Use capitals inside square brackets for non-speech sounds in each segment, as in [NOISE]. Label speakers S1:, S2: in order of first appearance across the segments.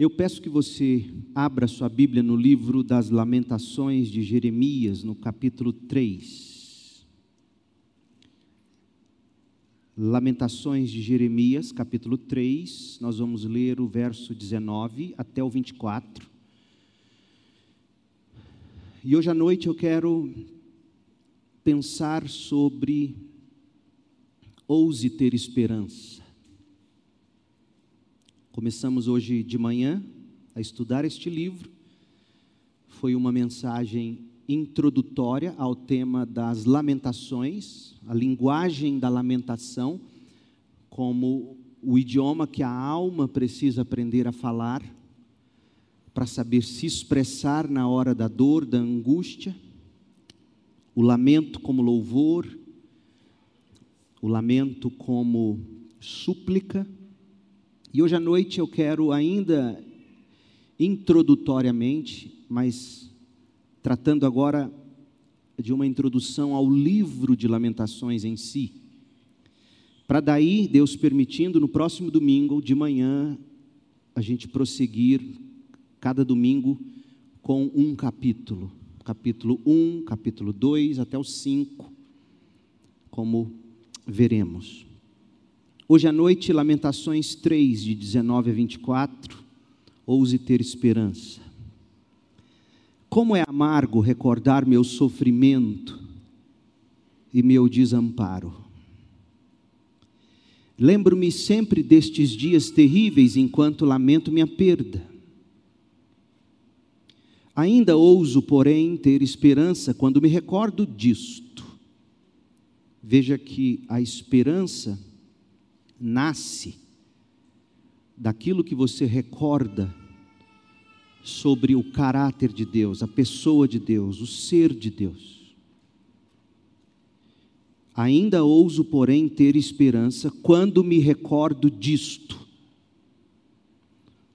S1: Eu peço que você abra sua Bíblia no livro das Lamentações de Jeremias, no capítulo 3. Lamentações de Jeremias, capítulo 3, nós vamos ler o verso 19 até o 24. E hoje à noite eu quero pensar sobre ouse ter esperança. Começamos hoje de manhã a estudar este livro. Foi uma mensagem introdutória ao tema das lamentações, a linguagem da lamentação, como o idioma que a alma precisa aprender a falar para saber se expressar na hora da dor, da angústia, o lamento como louvor, o lamento como súplica e hoje à noite eu quero ainda introdutoriamente, mas tratando agora de uma introdução ao livro de Lamentações em si. Para daí, Deus permitindo, no próximo domingo de manhã, a gente prosseguir cada domingo com um capítulo. Capítulo 1, capítulo 2 até o 5, como veremos. Hoje à noite, Lamentações 3, de 19 a 24, ouse ter esperança. Como é amargo recordar meu sofrimento e meu desamparo. Lembro-me sempre destes dias terríveis enquanto lamento minha perda. Ainda ouso, porém, ter esperança quando me recordo disto. Veja que a esperança nasce daquilo que você recorda sobre o caráter de Deus, a pessoa de Deus, o ser de Deus. Ainda ouso, porém, ter esperança quando me recordo disto.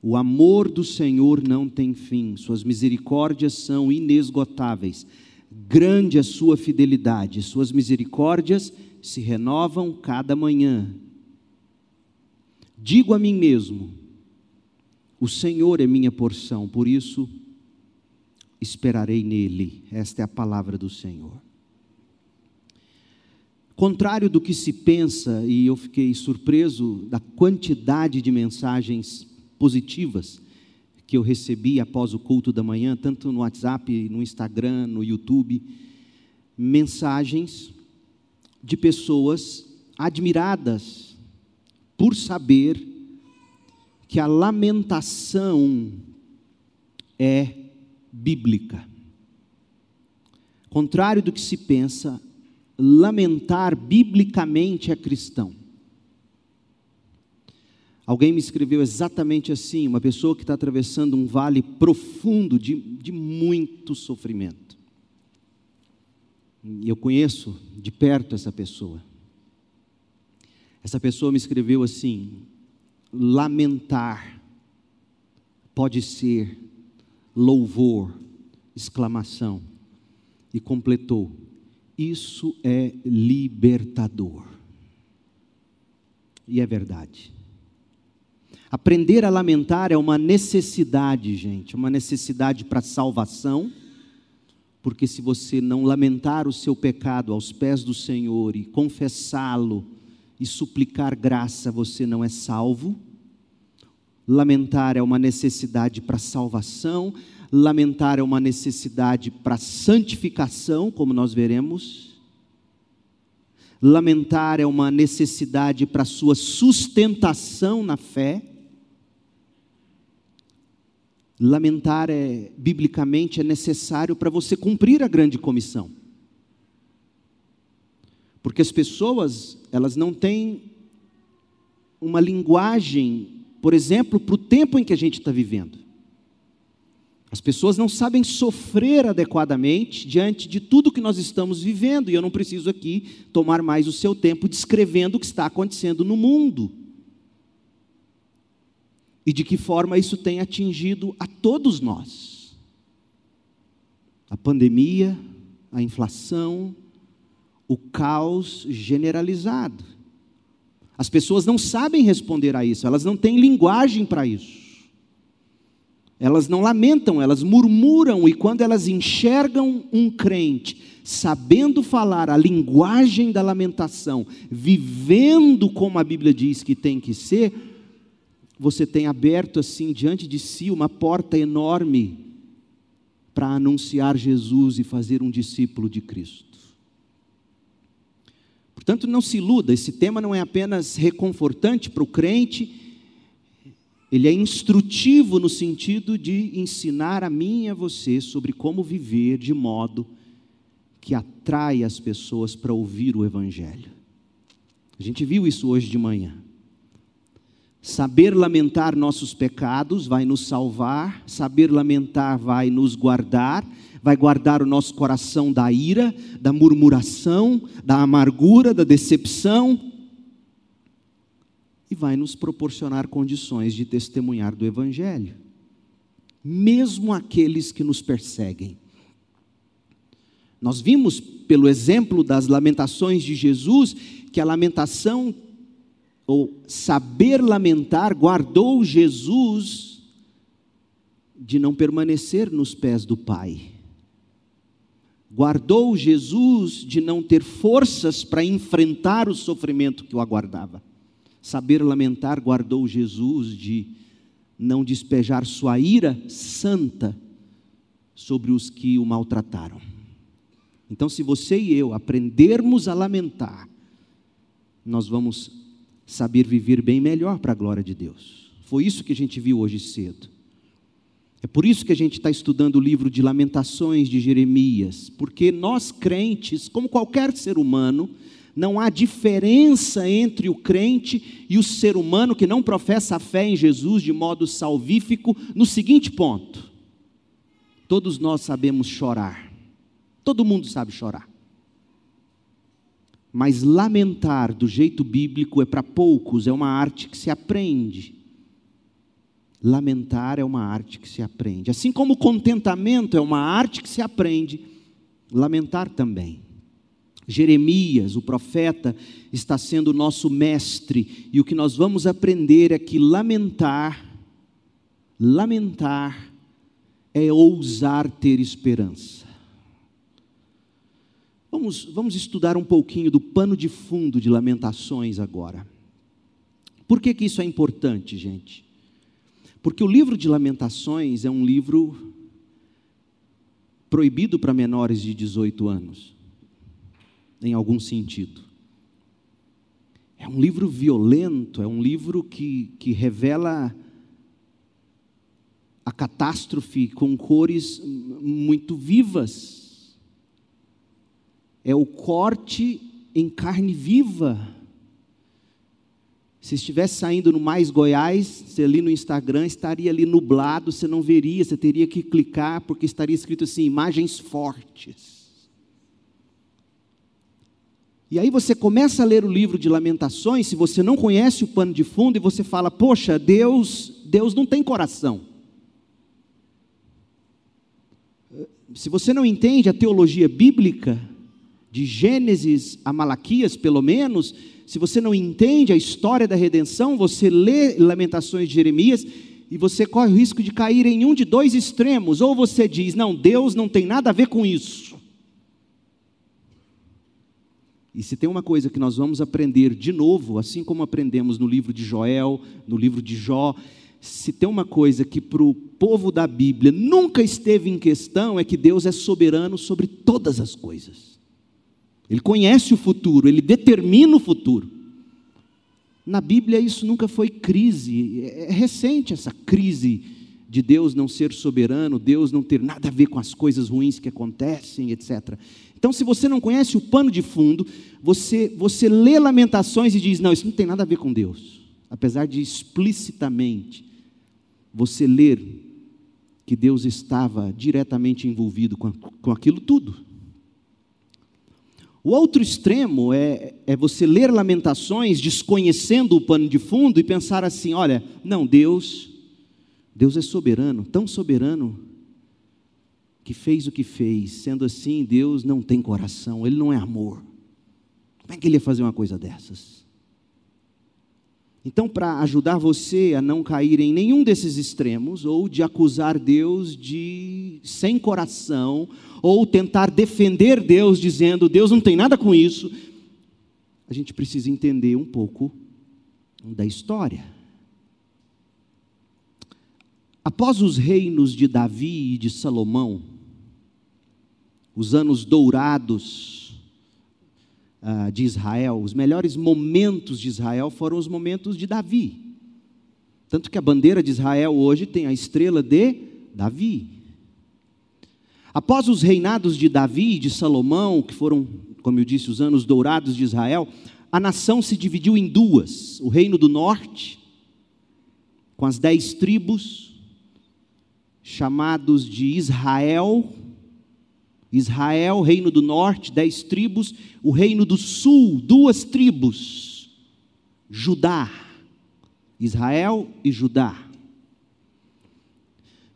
S1: O amor do Senhor não tem fim, suas misericórdias são inesgotáveis. Grande a sua fidelidade, suas misericórdias se renovam cada manhã. Digo a mim mesmo: o Senhor é minha porção, por isso esperarei nele. Esta é a palavra do Senhor. Contrário do que se pensa, e eu fiquei surpreso da quantidade de mensagens positivas que eu recebi após o culto da manhã, tanto no WhatsApp, no Instagram, no YouTube, mensagens de pessoas admiradas por saber que a lamentação é bíblica. Contrário do que se pensa, lamentar biblicamente é cristão. Alguém me escreveu exatamente assim: uma pessoa que está atravessando um vale profundo de, de muito sofrimento. E eu conheço de perto essa pessoa. Essa pessoa me escreveu assim: lamentar pode ser louvor, exclamação. E completou: isso é libertador. E é verdade. Aprender a lamentar é uma necessidade, gente, uma necessidade para salvação, porque se você não lamentar o seu pecado aos pés do Senhor e confessá-lo, e suplicar graça, você não é salvo. Lamentar é uma necessidade para salvação, lamentar é uma necessidade para santificação, como nós veremos. Lamentar é uma necessidade para sua sustentação na fé. Lamentar é biblicamente é necessário para você cumprir a grande comissão. Porque as pessoas, elas não têm uma linguagem, por exemplo, para o tempo em que a gente está vivendo. As pessoas não sabem sofrer adequadamente diante de tudo que nós estamos vivendo, e eu não preciso aqui tomar mais o seu tempo descrevendo o que está acontecendo no mundo. E de que forma isso tem atingido a todos nós. A pandemia, a inflação, o caos generalizado. As pessoas não sabem responder a isso, elas não têm linguagem para isso. Elas não lamentam, elas murmuram, e quando elas enxergam um crente sabendo falar a linguagem da lamentação, vivendo como a Bíblia diz que tem que ser, você tem aberto assim diante de si uma porta enorme para anunciar Jesus e fazer um discípulo de Cristo. Portanto, não se iluda, esse tema não é apenas reconfortante para o crente, ele é instrutivo no sentido de ensinar a mim e a você sobre como viver de modo que atrai as pessoas para ouvir o Evangelho. A gente viu isso hoje de manhã. Saber lamentar nossos pecados vai nos salvar, saber lamentar vai nos guardar, vai guardar o nosso coração da ira, da murmuração, da amargura, da decepção, e vai nos proporcionar condições de testemunhar do Evangelho, mesmo aqueles que nos perseguem. Nós vimos, pelo exemplo das lamentações de Jesus, que a lamentação, ou saber lamentar, guardou Jesus de não permanecer nos pés do Pai. Guardou Jesus de não ter forças para enfrentar o sofrimento que o aguardava. Saber lamentar guardou Jesus de não despejar sua ira santa sobre os que o maltrataram. Então, se você e eu aprendermos a lamentar, nós vamos saber viver bem melhor para a glória de Deus. Foi isso que a gente viu hoje cedo. É por isso que a gente está estudando o livro de Lamentações de Jeremias, porque nós crentes, como qualquer ser humano, não há diferença entre o crente e o ser humano que não professa a fé em Jesus de modo salvífico, no seguinte ponto: todos nós sabemos chorar, todo mundo sabe chorar. Mas lamentar do jeito bíblico é para poucos, é uma arte que se aprende. Lamentar é uma arte que se aprende. Assim como contentamento é uma arte que se aprende, lamentar também. Jeremias, o profeta, está sendo nosso mestre, e o que nós vamos aprender é que lamentar, lamentar, é ousar ter esperança. Vamos, vamos estudar um pouquinho do pano de fundo de Lamentações agora. Por que, que isso é importante, gente? Porque o livro de Lamentações é um livro proibido para menores de 18 anos em algum sentido. É um livro violento, é um livro que, que revela a catástrofe com cores muito vivas. É o corte em carne viva. Se estivesse saindo no Mais Goiás, você ali no Instagram estaria ali nublado, você não veria, você teria que clicar, porque estaria escrito assim: imagens fortes. E aí você começa a ler o livro de Lamentações, se você não conhece o pano de fundo, e você fala: "Poxa, Deus, Deus não tem coração". Se você não entende a teologia bíblica, de Gênesis a Malaquias, pelo menos, se você não entende a história da redenção, você lê Lamentações de Jeremias e você corre o risco de cair em um de dois extremos. Ou você diz, não, Deus não tem nada a ver com isso. E se tem uma coisa que nós vamos aprender de novo, assim como aprendemos no livro de Joel, no livro de Jó, se tem uma coisa que para o povo da Bíblia nunca esteve em questão, é que Deus é soberano sobre todas as coisas. Ele conhece o futuro, ele determina o futuro. Na Bíblia isso nunca foi crise, é recente essa crise de Deus não ser soberano, Deus não ter nada a ver com as coisas ruins que acontecem, etc. Então, se você não conhece o pano de fundo, você, você lê Lamentações e diz: não, isso não tem nada a ver com Deus. Apesar de explicitamente você ler que Deus estava diretamente envolvido com, com aquilo tudo. O outro extremo é, é você ler Lamentações desconhecendo o pano de fundo e pensar assim: olha, não, Deus, Deus é soberano, tão soberano que fez o que fez. Sendo assim, Deus não tem coração, Ele não é amor. Como é que Ele ia fazer uma coisa dessas? Então, para ajudar você a não cair em nenhum desses extremos, ou de acusar Deus de sem coração, ou tentar defender Deus dizendo Deus não tem nada com isso, a gente precisa entender um pouco da história. Após os reinos de Davi e de Salomão, os anos dourados uh, de Israel, os melhores momentos de Israel foram os momentos de Davi. Tanto que a bandeira de Israel hoje tem a estrela de Davi. Após os reinados de Davi e de Salomão, que foram, como eu disse, os anos dourados de Israel, a nação se dividiu em duas: o reino do norte, com as dez tribos, chamados de Israel, Israel, reino do norte, dez tribos, o reino do sul, duas tribos, Judá, Israel e Judá.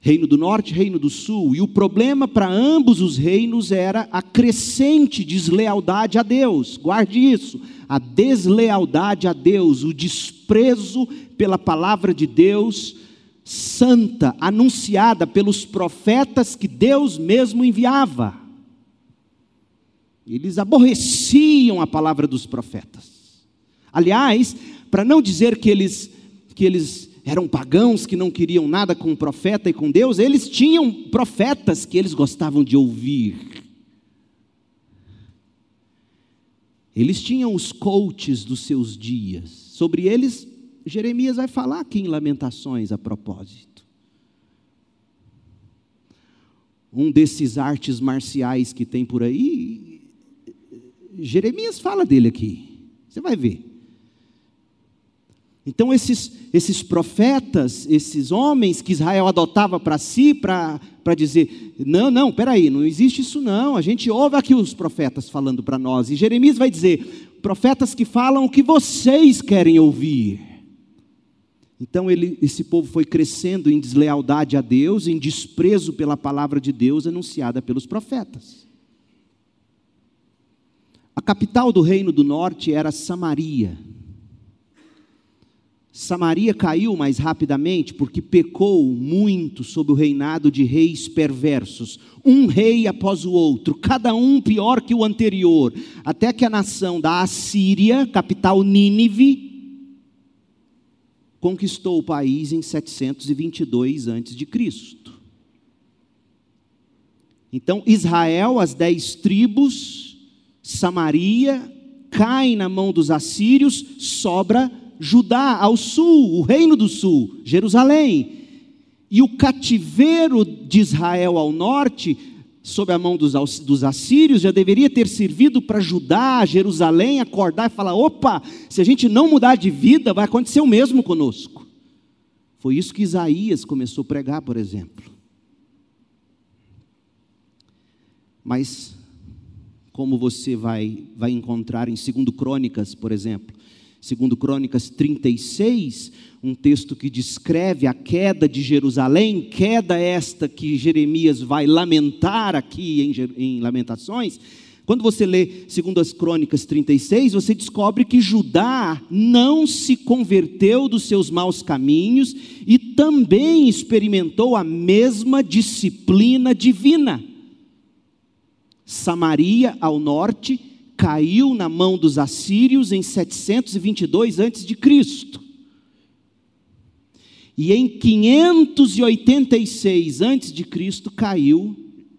S1: Reino do norte, reino do sul, e o problema para ambos os reinos era a crescente deslealdade a Deus, guarde isso, a deslealdade a Deus, o desprezo pela palavra de Deus, santa, anunciada pelos profetas que Deus mesmo enviava. Eles aborreciam a palavra dos profetas. Aliás, para não dizer que eles, que eles eram pagãos que não queriam nada com o profeta e com Deus, eles tinham profetas que eles gostavam de ouvir. Eles tinham os coaches dos seus dias. Sobre eles, Jeremias vai falar aqui em Lamentações a propósito. Um desses artes marciais que tem por aí, Jeremias fala dele aqui. Você vai ver. Então, esses, esses profetas, esses homens que Israel adotava para si, para dizer: não, não, peraí, não existe isso não. A gente ouve aqui os profetas falando para nós. E Jeremias vai dizer: profetas que falam o que vocês querem ouvir. Então, ele, esse povo foi crescendo em deslealdade a Deus, em desprezo pela palavra de Deus anunciada pelos profetas. A capital do reino do norte era Samaria. Samaria caiu mais rapidamente porque pecou muito sob o reinado de reis perversos, um rei após o outro, cada um pior que o anterior, até que a nação da Assíria, capital Nínive, conquistou o país em 722 a.C. Então, Israel, as dez tribos, Samaria cai na mão dos assírios, sobra Judá ao sul, o reino do sul, Jerusalém. E o cativeiro de Israel ao norte, sob a mão dos, dos assírios, já deveria ter servido para Judá, Jerusalém, acordar e falar: opa, se a gente não mudar de vida, vai acontecer o mesmo conosco. Foi isso que Isaías começou a pregar, por exemplo. Mas como você vai, vai encontrar em 2 Crônicas, por exemplo. 2 Crônicas 36, um texto que descreve a queda de Jerusalém, queda esta que Jeremias vai lamentar aqui em, em Lamentações. Quando você lê 2 Crônicas 36, você descobre que Judá não se converteu dos seus maus caminhos e também experimentou a mesma disciplina divina. Samaria ao norte caiu na mão dos assírios em 722 a.C. E em 586 a.C. caiu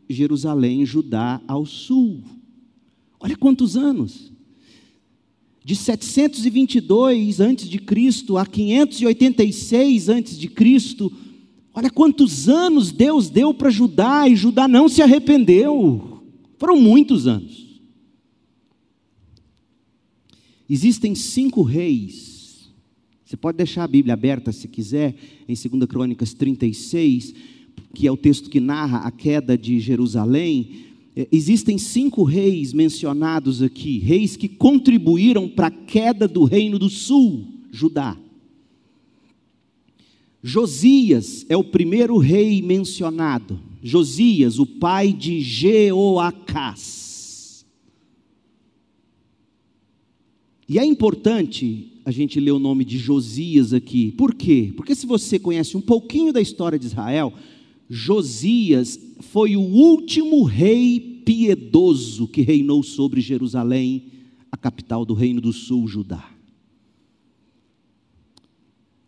S1: Jerusalém, Judá ao sul. Olha quantos anos. De 722 a.C. a 586 a.C., olha quantos anos Deus deu para Judá e Judá não se arrependeu. Foram muitos anos. Existem cinco reis. Você pode deixar a Bíblia aberta se quiser, em 2 Crônicas 36, que é o texto que narra a queda de Jerusalém. É, existem cinco reis mencionados aqui, reis que contribuíram para a queda do reino do sul, Judá. Josias é o primeiro rei mencionado. Josias, o pai de Jeoacás. E é importante a gente lê o nome de Josias aqui. Por quê? Porque se você conhece um pouquinho da história de Israel, Josias foi o último rei piedoso que reinou sobre Jerusalém, a capital do reino do sul, Judá.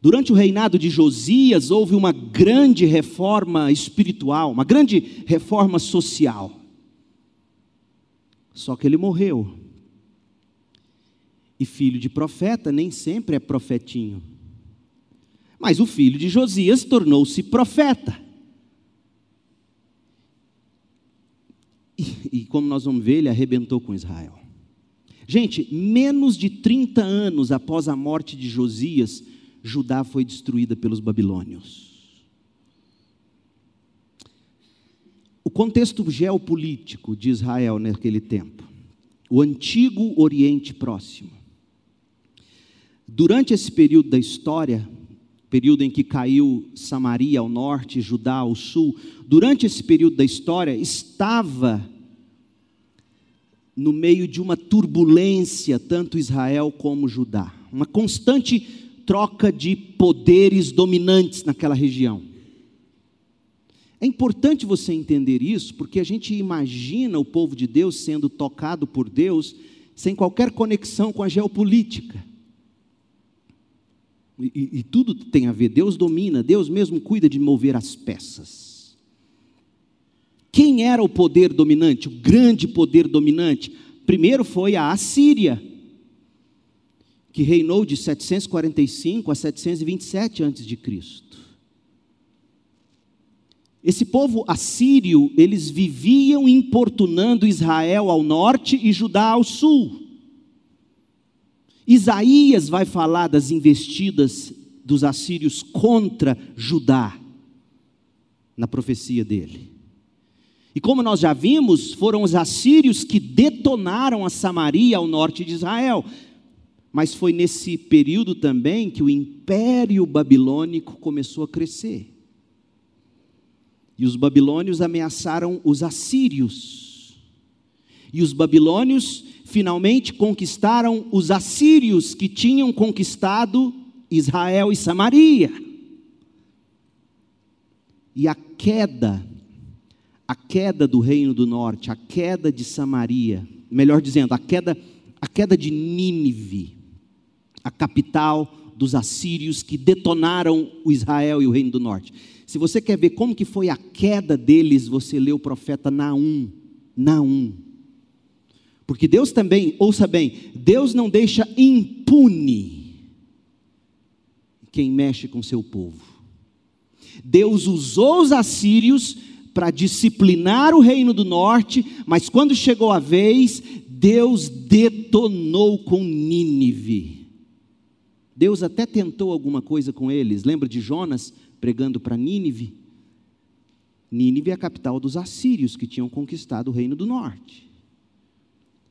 S1: Durante o reinado de Josias, houve uma grande reforma espiritual, uma grande reforma social. Só que ele morreu. E filho de profeta nem sempre é profetinho. Mas o filho de Josias tornou-se profeta. E, e, como nós vamos ver, ele arrebentou com Israel. Gente, menos de 30 anos após a morte de Josias, Judá foi destruída pelos babilônios. O contexto geopolítico de Israel naquele tempo, o antigo Oriente Próximo. Durante esse período da história, período em que caiu Samaria ao norte, Judá ao sul, durante esse período da história, estava no meio de uma turbulência, tanto Israel como Judá, uma constante troca de poderes dominantes naquela região. É importante você entender isso, porque a gente imagina o povo de Deus sendo tocado por Deus sem qualquer conexão com a geopolítica. E, e, tudo tem a ver, Deus domina, Deus mesmo cuida de mover as peças. Quem era o poder dominante, o grande poder dominante? Primeiro foi a Assíria que reinou de 745 a 727 a.C. Esse povo assírio, eles viviam importunando Israel ao norte e Judá ao sul. Isaías vai falar das investidas dos assírios contra Judá, na profecia dele. E como nós já vimos, foram os assírios que detonaram a Samaria ao norte de Israel. Mas foi nesse período também que o império babilônico começou a crescer. E os babilônios ameaçaram os assírios. E os babilônios finalmente conquistaram os assírios que tinham conquistado Israel e Samaria. E a queda, a queda do reino do norte, a queda de Samaria, melhor dizendo, a queda, a queda de Nínive, a capital dos assírios que detonaram o Israel e o reino do norte. Se você quer ver como que foi a queda deles, você lê o profeta Naum, Naum. Porque Deus também, ouça bem, Deus não deixa impune quem mexe com seu povo. Deus usou os assírios para disciplinar o reino do norte, mas quando chegou a vez, Deus detonou com Nínive. Deus até tentou alguma coisa com eles. Lembra de Jonas pregando para Nínive? Nínive é a capital dos assírios que tinham conquistado o reino do norte.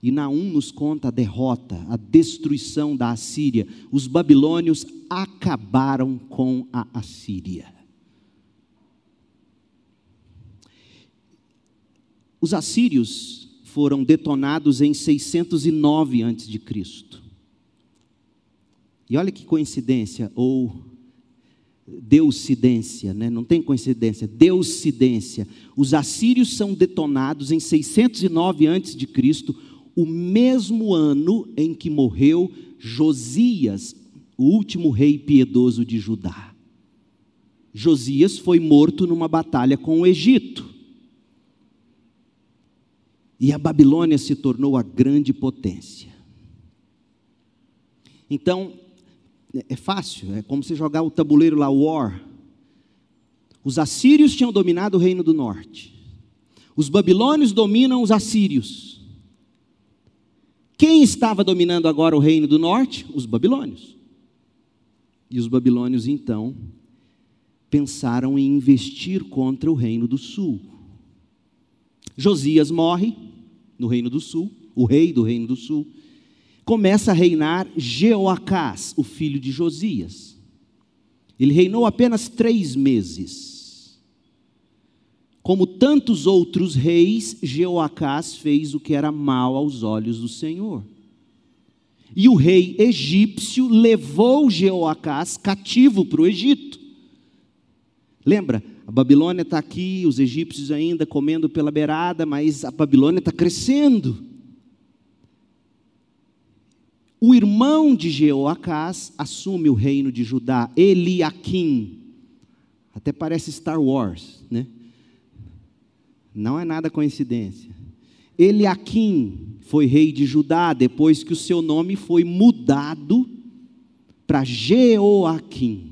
S1: E Naum nos conta a derrota, a destruição da Assíria. Os babilônios acabaram com a Assíria. Os assírios foram detonados em 609 a.C. E olha que coincidência, ou deucidência, né? não tem coincidência, deucidência. Os assírios são detonados em 609 a.C., o mesmo ano em que morreu Josias, o último rei piedoso de Judá. Josias foi morto numa batalha com o Egito. E a Babilônia se tornou a grande potência. Então, é fácil, é como se jogar o tabuleiro lá, War. Os assírios tinham dominado o reino do norte. Os babilônios dominam os assírios. Quem estava dominando agora o reino do norte? Os babilônios. E os babilônios então pensaram em investir contra o reino do sul. Josias morre no reino do sul, o rei do reino do sul começa a reinar Jeoacás, o filho de Josias. Ele reinou apenas três meses. Como tantos outros reis, Jeoacás fez o que era mal aos olhos do Senhor. e o rei egípcio levou Jeoacás cativo para o Egito. Lembra? A Babilônia está aqui, os egípcios ainda comendo pela beirada, mas a Babilônia está crescendo. O irmão de Jeoacás assume o reino de Judá, Eliakim. Até parece Star Wars, né? Não é nada coincidência. Eliakim foi rei de Judá depois que o seu nome foi mudado para Jeoaquim.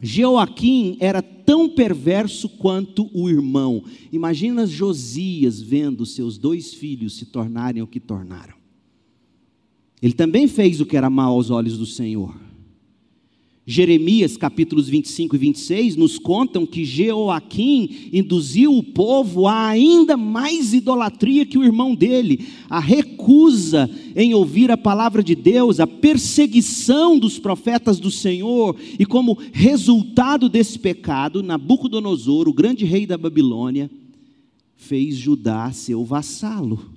S1: Jeoaquim era tão perverso quanto o irmão. Imagina Josias vendo seus dois filhos se tornarem o que tornaram. Ele também fez o que era mal aos olhos do Senhor. Jeremias capítulos 25 e 26 nos contam que Jeoaquim induziu o povo a ainda mais idolatria que o irmão dele, a recusa em ouvir a palavra de Deus, a perseguição dos profetas do Senhor, e como resultado desse pecado, Nabucodonosor, o grande rei da Babilônia, fez Judá seu vassalo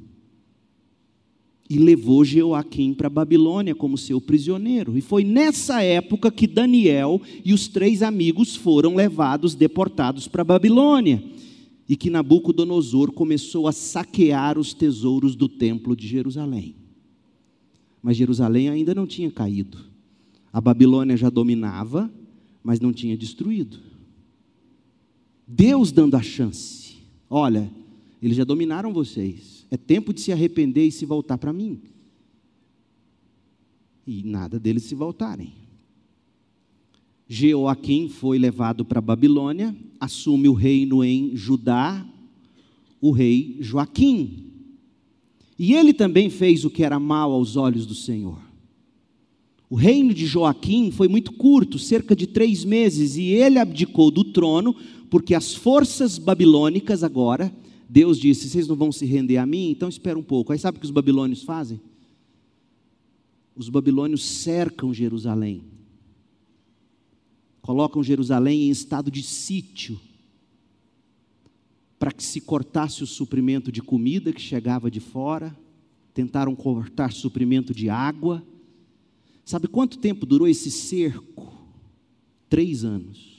S1: e levou Jeoaquim para Babilônia como seu prisioneiro. E foi nessa época que Daniel e os três amigos foram levados, deportados para Babilônia. E que Nabucodonosor começou a saquear os tesouros do templo de Jerusalém. Mas Jerusalém ainda não tinha caído. A Babilônia já dominava, mas não tinha destruído. Deus dando a chance. Olha, eles já dominaram vocês é tempo de se arrepender e se voltar para mim. E nada deles se voltarem. Jeoaquim foi levado para Babilônia, assume o reino em Judá, o rei Joaquim. E ele também fez o que era mal aos olhos do Senhor. O reino de Joaquim foi muito curto, cerca de três meses, e ele abdicou do trono, porque as forças babilônicas agora Deus disse: Vocês não vão se render a mim? Então espera um pouco. Aí sabe o que os babilônios fazem? Os babilônios cercam Jerusalém, colocam Jerusalém em estado de sítio, para que se cortasse o suprimento de comida que chegava de fora, tentaram cortar suprimento de água. Sabe quanto tempo durou esse cerco? Três anos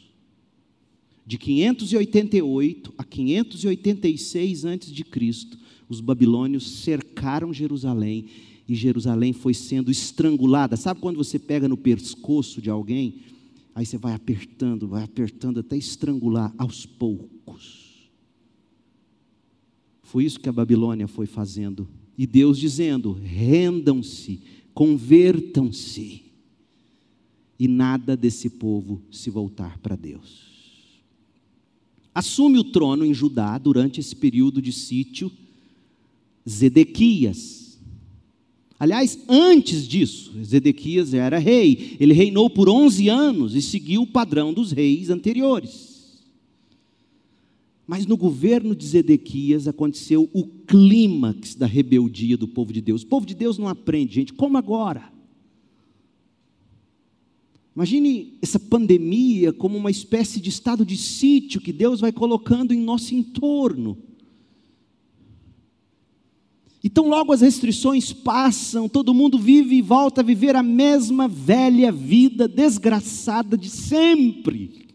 S1: de 588 a 586 a.C., os babilônios cercaram Jerusalém e Jerusalém foi sendo estrangulada. Sabe quando você pega no pescoço de alguém? Aí você vai apertando, vai apertando até estrangular aos poucos. Foi isso que a Babilônia foi fazendo. E Deus dizendo: rendam-se, convertam-se. E nada desse povo se voltar para Deus assume o trono em Judá durante esse período de sítio Zedequias. Aliás, antes disso, Zedequias era rei. Ele reinou por 11 anos e seguiu o padrão dos reis anteriores. Mas no governo de Zedequias aconteceu o clímax da rebeldia do povo de Deus. O povo de Deus não aprende, gente, como agora? Imagine essa pandemia como uma espécie de estado de sítio que Deus vai colocando em nosso entorno. Então, logo as restrições passam, todo mundo vive e volta a viver a mesma velha vida desgraçada de sempre.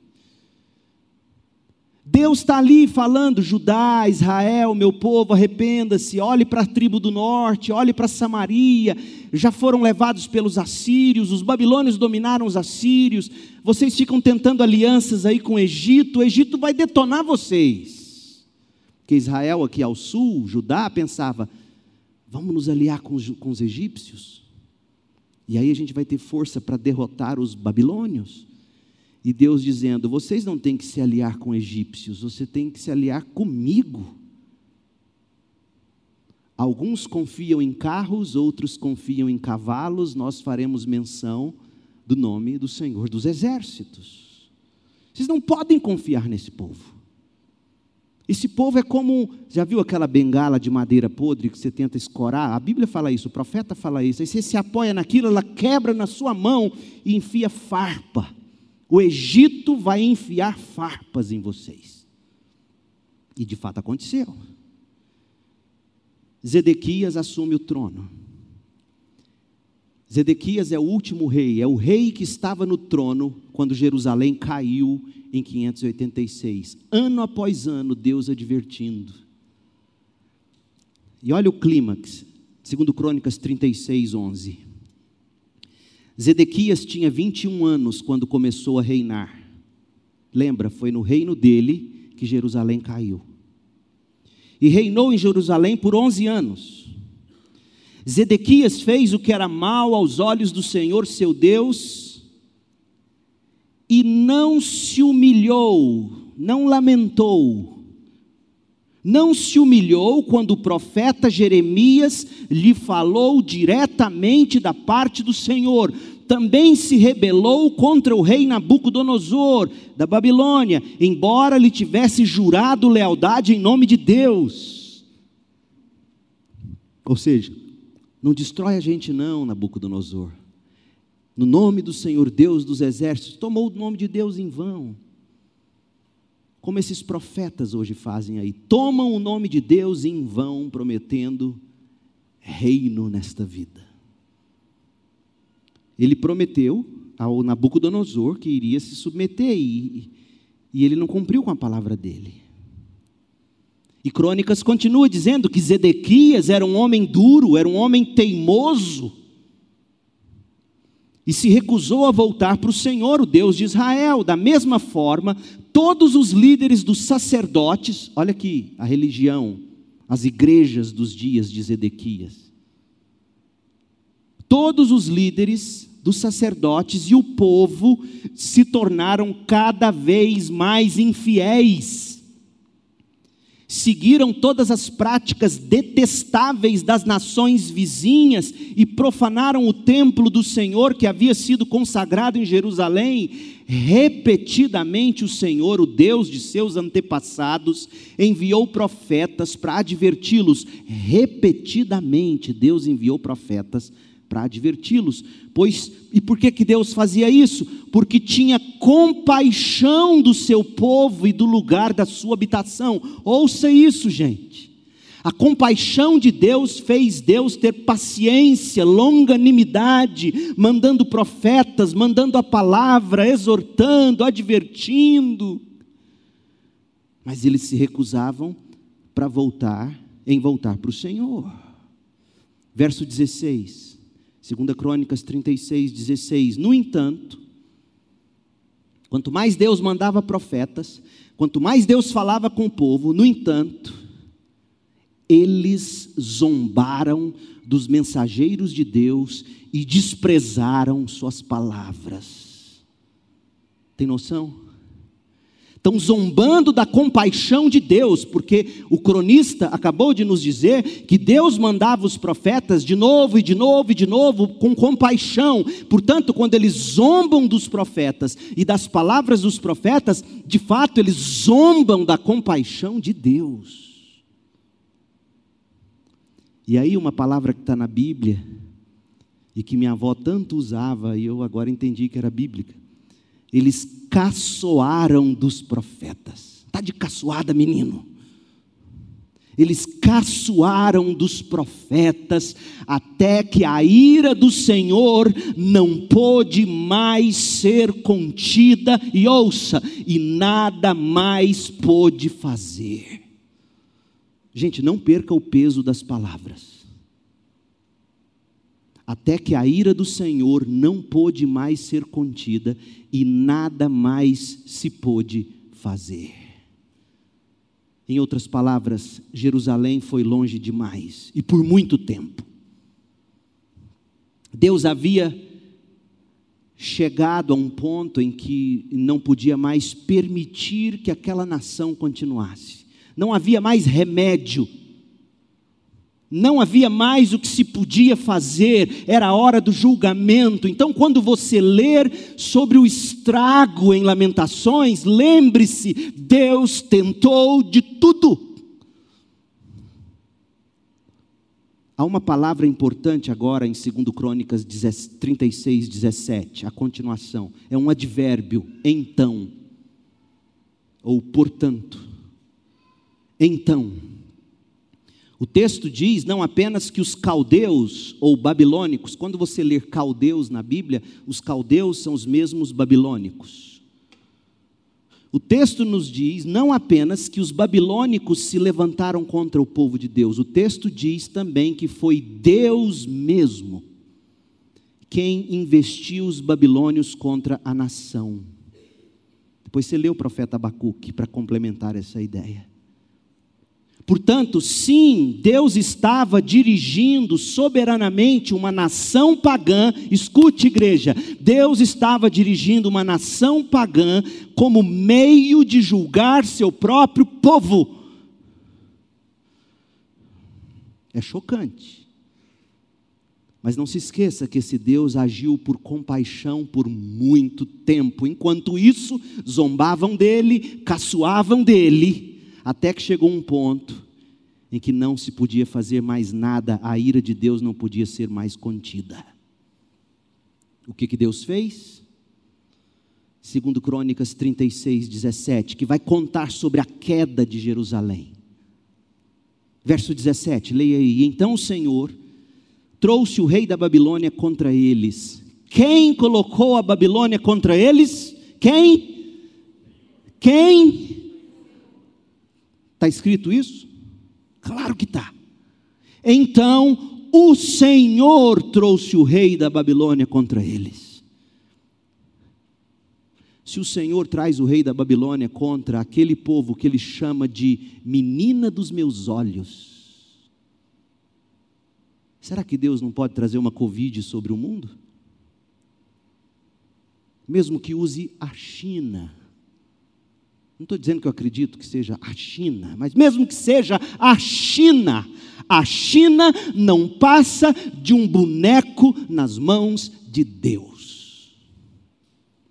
S1: Deus está ali falando: Judá, Israel, meu povo, arrependa-se, olhe para a tribo do norte, olhe para Samaria, já foram levados pelos assírios, os babilônios dominaram os assírios, vocês ficam tentando alianças aí com o Egito, o Egito vai detonar vocês. Porque Israel, aqui ao sul, Judá, pensava: vamos nos aliar com os, com os egípcios, e aí a gente vai ter força para derrotar os babilônios. E Deus dizendo: vocês não têm que se aliar com egípcios, você tem que se aliar comigo. Alguns confiam em carros, outros confiam em cavalos, nós faremos menção do nome do Senhor dos Exércitos. Vocês não podem confiar nesse povo. Esse povo é como, já viu aquela bengala de madeira podre que você tenta escorar? A Bíblia fala isso, o profeta fala isso. Aí você se apoia naquilo, ela quebra na sua mão e enfia farpa o Egito vai enfiar farpas em vocês. E de fato aconteceu. Zedequias assume o trono. Zedequias é o último rei, é o rei que estava no trono quando Jerusalém caiu em 586. Ano após ano, Deus advertindo. E olha o clímax, segundo Crônicas 36, 11. Zedequias tinha 21 anos quando começou a reinar. Lembra, foi no reino dele que Jerusalém caiu. E reinou em Jerusalém por 11 anos. Zedequias fez o que era mal aos olhos do Senhor seu Deus e não se humilhou, não lamentou, não se humilhou quando o profeta Jeremias lhe falou diretamente da parte do Senhor. Também se rebelou contra o rei Nabucodonosor da Babilônia, embora lhe tivesse jurado lealdade em nome de Deus. Ou seja, não destrói a gente, não, Nabucodonosor. No nome do Senhor Deus dos exércitos, tomou o nome de Deus em vão. Como esses profetas hoje fazem aí, tomam o nome de Deus em vão, prometendo reino nesta vida. Ele prometeu ao Nabucodonosor que iria se submeter e, e ele não cumpriu com a palavra dele. E Crônicas continua dizendo que Zedequias era um homem duro, era um homem teimoso, e se recusou a voltar para o Senhor, o Deus de Israel. Da mesma forma, todos os líderes dos sacerdotes, olha aqui a religião, as igrejas dos dias de Zedequias. Todos os líderes dos sacerdotes e o povo se tornaram cada vez mais infiéis seguiram todas as práticas detestáveis das nações vizinhas e profanaram o templo do Senhor que havia sido consagrado em Jerusalém, repetidamente o Senhor, o Deus de seus antepassados, enviou profetas para adverti-los. Repetidamente Deus enviou profetas para adverti-los. Pois e por que que Deus fazia isso? Porque tinha compaixão do seu povo e do lugar da sua habitação. Ouça isso, gente. A compaixão de Deus fez Deus ter paciência, longanimidade, mandando profetas, mandando a palavra, exortando, advertindo. Mas eles se recusavam para voltar, em voltar para o Senhor. Verso 16. Segunda Crônicas 36, 16. No entanto, quanto mais Deus mandava profetas, quanto mais Deus falava com o povo, no entanto, eles zombaram dos mensageiros de Deus e desprezaram suas palavras. Tem noção? Estão zombando da compaixão de Deus, porque o cronista acabou de nos dizer que Deus mandava os profetas de novo e de novo e de novo com compaixão. Portanto, quando eles zombam dos profetas e das palavras dos profetas, de fato eles zombam da compaixão de Deus. E aí, uma palavra que está na Bíblia, e que minha avó tanto usava, e eu agora entendi que era bíblica eles caçoaram dos profetas. Está de caçoada, menino. Eles caçoaram dos profetas, até que a ira do Senhor não pôde mais ser contida, e ouça, e nada mais pôde fazer. Gente, não perca o peso das palavras até que a ira do Senhor não pôde mais ser contida e nada mais se pôde fazer. Em outras palavras, Jerusalém foi longe demais e por muito tempo. Deus havia chegado a um ponto em que não podia mais permitir que aquela nação continuasse. Não havia mais remédio não havia mais o que se podia fazer, era a hora do julgamento. Então, quando você ler sobre o estrago em Lamentações, lembre-se: Deus tentou de tudo. Há uma palavra importante agora em 2 Crônicas 36, 17, a continuação. É um advérbio, então, ou portanto. Então O texto diz não apenas que os caldeus ou babilônicos, quando você ler caldeus na Bíblia, os caldeus são os mesmos babilônicos. O texto nos diz não apenas que os babilônicos se levantaram contra o povo de Deus, o texto diz também que foi Deus mesmo quem investiu os babilônios contra a nação. Depois você lê o profeta Abacuque para complementar essa ideia. Portanto, sim, Deus estava dirigindo soberanamente uma nação pagã. Escute, igreja, Deus estava dirigindo uma nação pagã como meio de julgar seu próprio povo. É chocante. Mas não se esqueça que esse Deus agiu por compaixão por muito tempo. Enquanto isso, zombavam dele, caçoavam dele até que chegou um ponto em que não se podia fazer mais nada, a ira de Deus não podia ser mais contida. O que, que Deus fez? Segundo Crônicas 36, 17, que vai contar sobre a queda de Jerusalém. Verso 17, leia aí. Então o Senhor trouxe o rei da Babilônia contra eles. Quem colocou a Babilônia contra eles? Quem? Quem? Está escrito isso? Claro que está. Então o Senhor trouxe o rei da Babilônia contra eles. Se o Senhor traz o rei da Babilônia contra aquele povo que ele chama de menina dos meus olhos, será que Deus não pode trazer uma Covid sobre o mundo? Mesmo que use a China não estou dizendo que eu acredito que seja a China, mas mesmo que seja a China, a China não passa de um boneco nas mãos de Deus.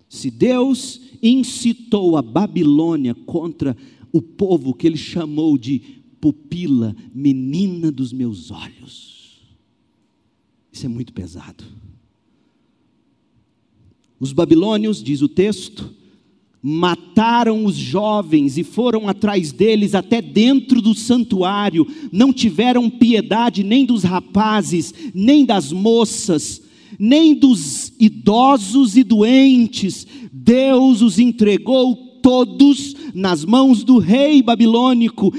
S1: Se Deus incitou a Babilônia contra o povo que ele chamou de pupila, menina dos meus olhos, isso é muito pesado. Os babilônios, diz o texto, mataram os jovens e foram atrás deles até dentro do santuário, não tiveram piedade nem dos rapazes, nem das moças, nem dos idosos e doentes, Deus os entregou todos nas mãos do rei babilônico.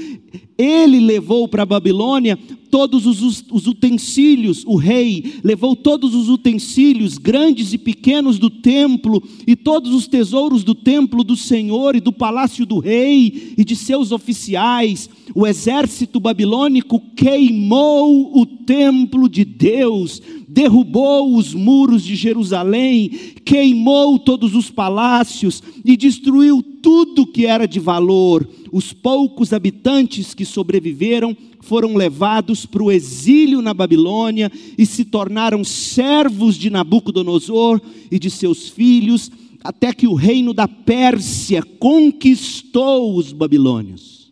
S1: Ele levou para a Babilônia todos os, os, utensílios, o rei levou todos os utensílios, grandes e pequenos do templo, e todos os tesouros do templo do Senhor e do palácio do rei e de seus oficiais. O exército babilônico queimou o templo de Deus, derrubou os muros de Jerusalém, queimou todos os palácios e destruiu tudo que era de valor. Os poucos habitantes que sobreviveram foram levados para o exílio na Babilônia e se tornaram servos de Nabucodonosor e de seus filhos, até que o reino da Pérsia conquistou os babilônios.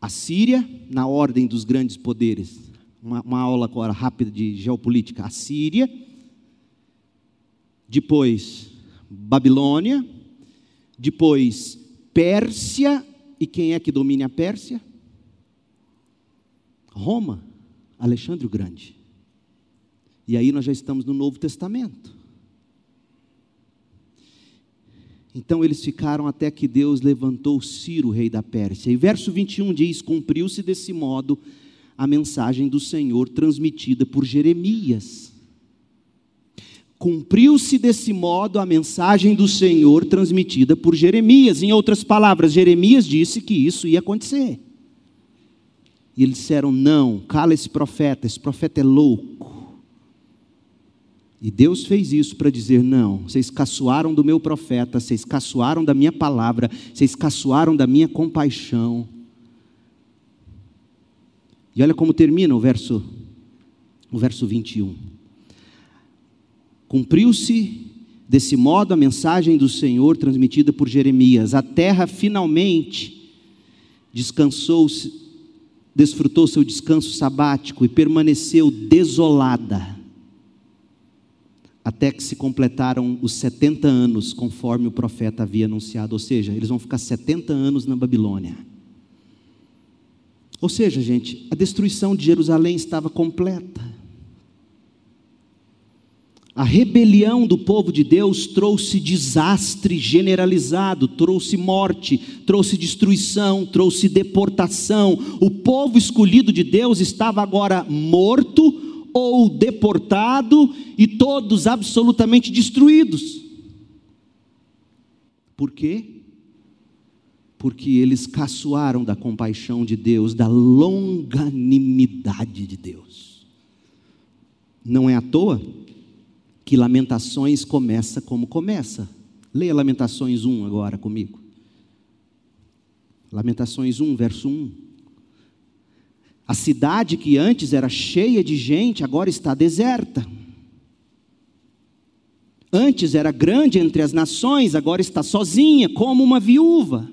S1: A Síria, na ordem dos grandes poderes, uma, uma aula agora rápida de geopolítica. A Síria, depois Babilônia, depois Pérsia, e quem é que domina a Pérsia? Roma, Alexandre o Grande. E aí nós já estamos no Novo Testamento. Então eles ficaram até que Deus levantou Ciro, rei da Pérsia. E verso 21 diz: Cumpriu-se desse modo a mensagem do Senhor transmitida por Jeremias. Cumpriu-se desse modo a mensagem do Senhor transmitida por Jeremias. Em outras palavras, Jeremias disse que isso ia acontecer. E eles disseram: Não, cala esse profeta, esse profeta é louco. E Deus fez isso para dizer: Não, vocês caçoaram do meu profeta, vocês caçoaram da minha palavra, vocês caçoaram da minha compaixão. E olha como termina o verso, o verso 21. Cumpriu-se desse modo a mensagem do Senhor transmitida por Jeremias: a terra finalmente descansou desfrutou seu descanso sabático e permaneceu desolada, até que se completaram os 70 anos, conforme o profeta havia anunciado, ou seja, eles vão ficar 70 anos na Babilônia. Ou seja, gente, a destruição de Jerusalém estava completa. A rebelião do povo de Deus trouxe desastre generalizado, trouxe morte, trouxe destruição, trouxe deportação. O povo escolhido de Deus estava agora morto ou deportado e todos absolutamente destruídos. Por quê? Porque eles caçoaram da compaixão de Deus, da longanimidade de Deus. Não é à toa que Lamentações começa como começa. Leia Lamentações 1 agora comigo. Lamentações 1, verso 1. A cidade que antes era cheia de gente, agora está deserta. Antes era grande entre as nações, agora está sozinha, como uma viúva.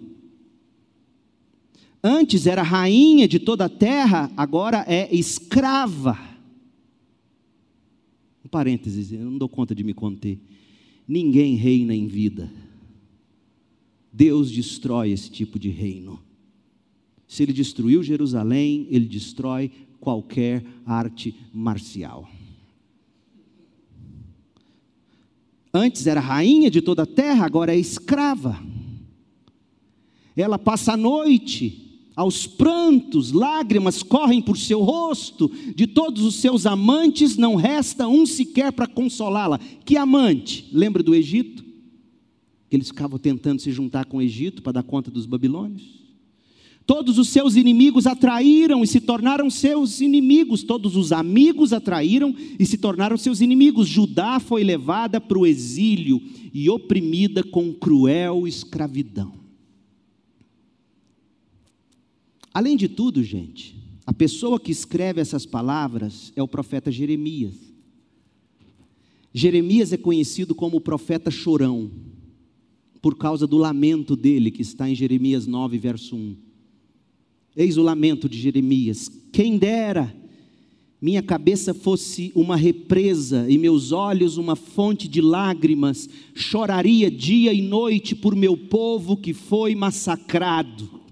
S1: Antes era rainha de toda a terra, agora é escrava parênteses, eu não dou conta de me conter. Ninguém reina em vida. Deus destrói esse tipo de reino. Se ele destruiu Jerusalém, ele destrói qualquer arte marcial. Antes era rainha de toda a terra, agora é escrava. Ela passa a noite aos prantos, lágrimas correm por seu rosto, de todos os seus amantes não resta um sequer para consolá-la. Que amante? Lembra do Egito? Que eles ficavam tentando se juntar com o Egito para dar conta dos babilônios. Todos os seus inimigos atraíram e se tornaram seus inimigos, todos os amigos atraíram e se tornaram seus inimigos. Judá foi levada para o exílio e oprimida com cruel escravidão. Além de tudo, gente, a pessoa que escreve essas palavras é o profeta Jeremias. Jeremias é conhecido como o profeta chorão, por causa do lamento dele, que está em Jeremias 9, verso 1. Eis o lamento de Jeremias: quem dera minha cabeça fosse uma represa e meus olhos uma fonte de lágrimas, choraria dia e noite por meu povo que foi massacrado.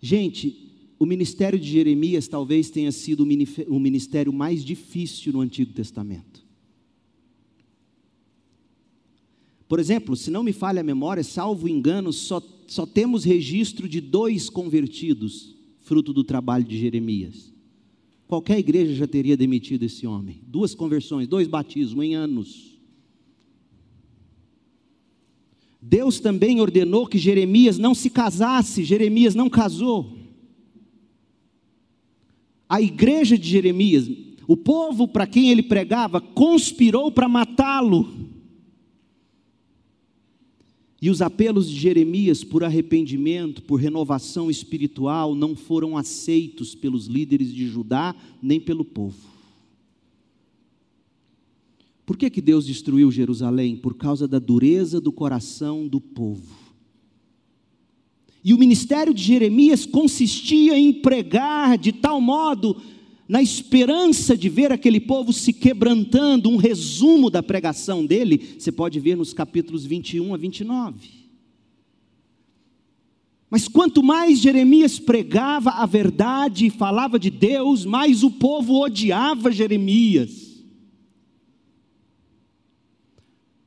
S1: Gente, o ministério de Jeremias talvez tenha sido o ministério mais difícil no Antigo Testamento. Por exemplo, se não me falha a memória, salvo engano, só, só temos registro de dois convertidos, fruto do trabalho de Jeremias. Qualquer igreja já teria demitido esse homem. Duas conversões, dois batismos em anos. Deus também ordenou que Jeremias não se casasse, Jeremias não casou. A igreja de Jeremias, o povo para quem ele pregava, conspirou para matá-lo. E os apelos de Jeremias por arrependimento, por renovação espiritual, não foram aceitos pelos líderes de Judá, nem pelo povo. Por que, que Deus destruiu Jerusalém? Por causa da dureza do coração do povo. E o ministério de Jeremias consistia em pregar de tal modo, na esperança de ver aquele povo se quebrantando, um resumo da pregação dele, você pode ver nos capítulos 21 a 29. Mas quanto mais Jeremias pregava a verdade e falava de Deus, mais o povo odiava Jeremias.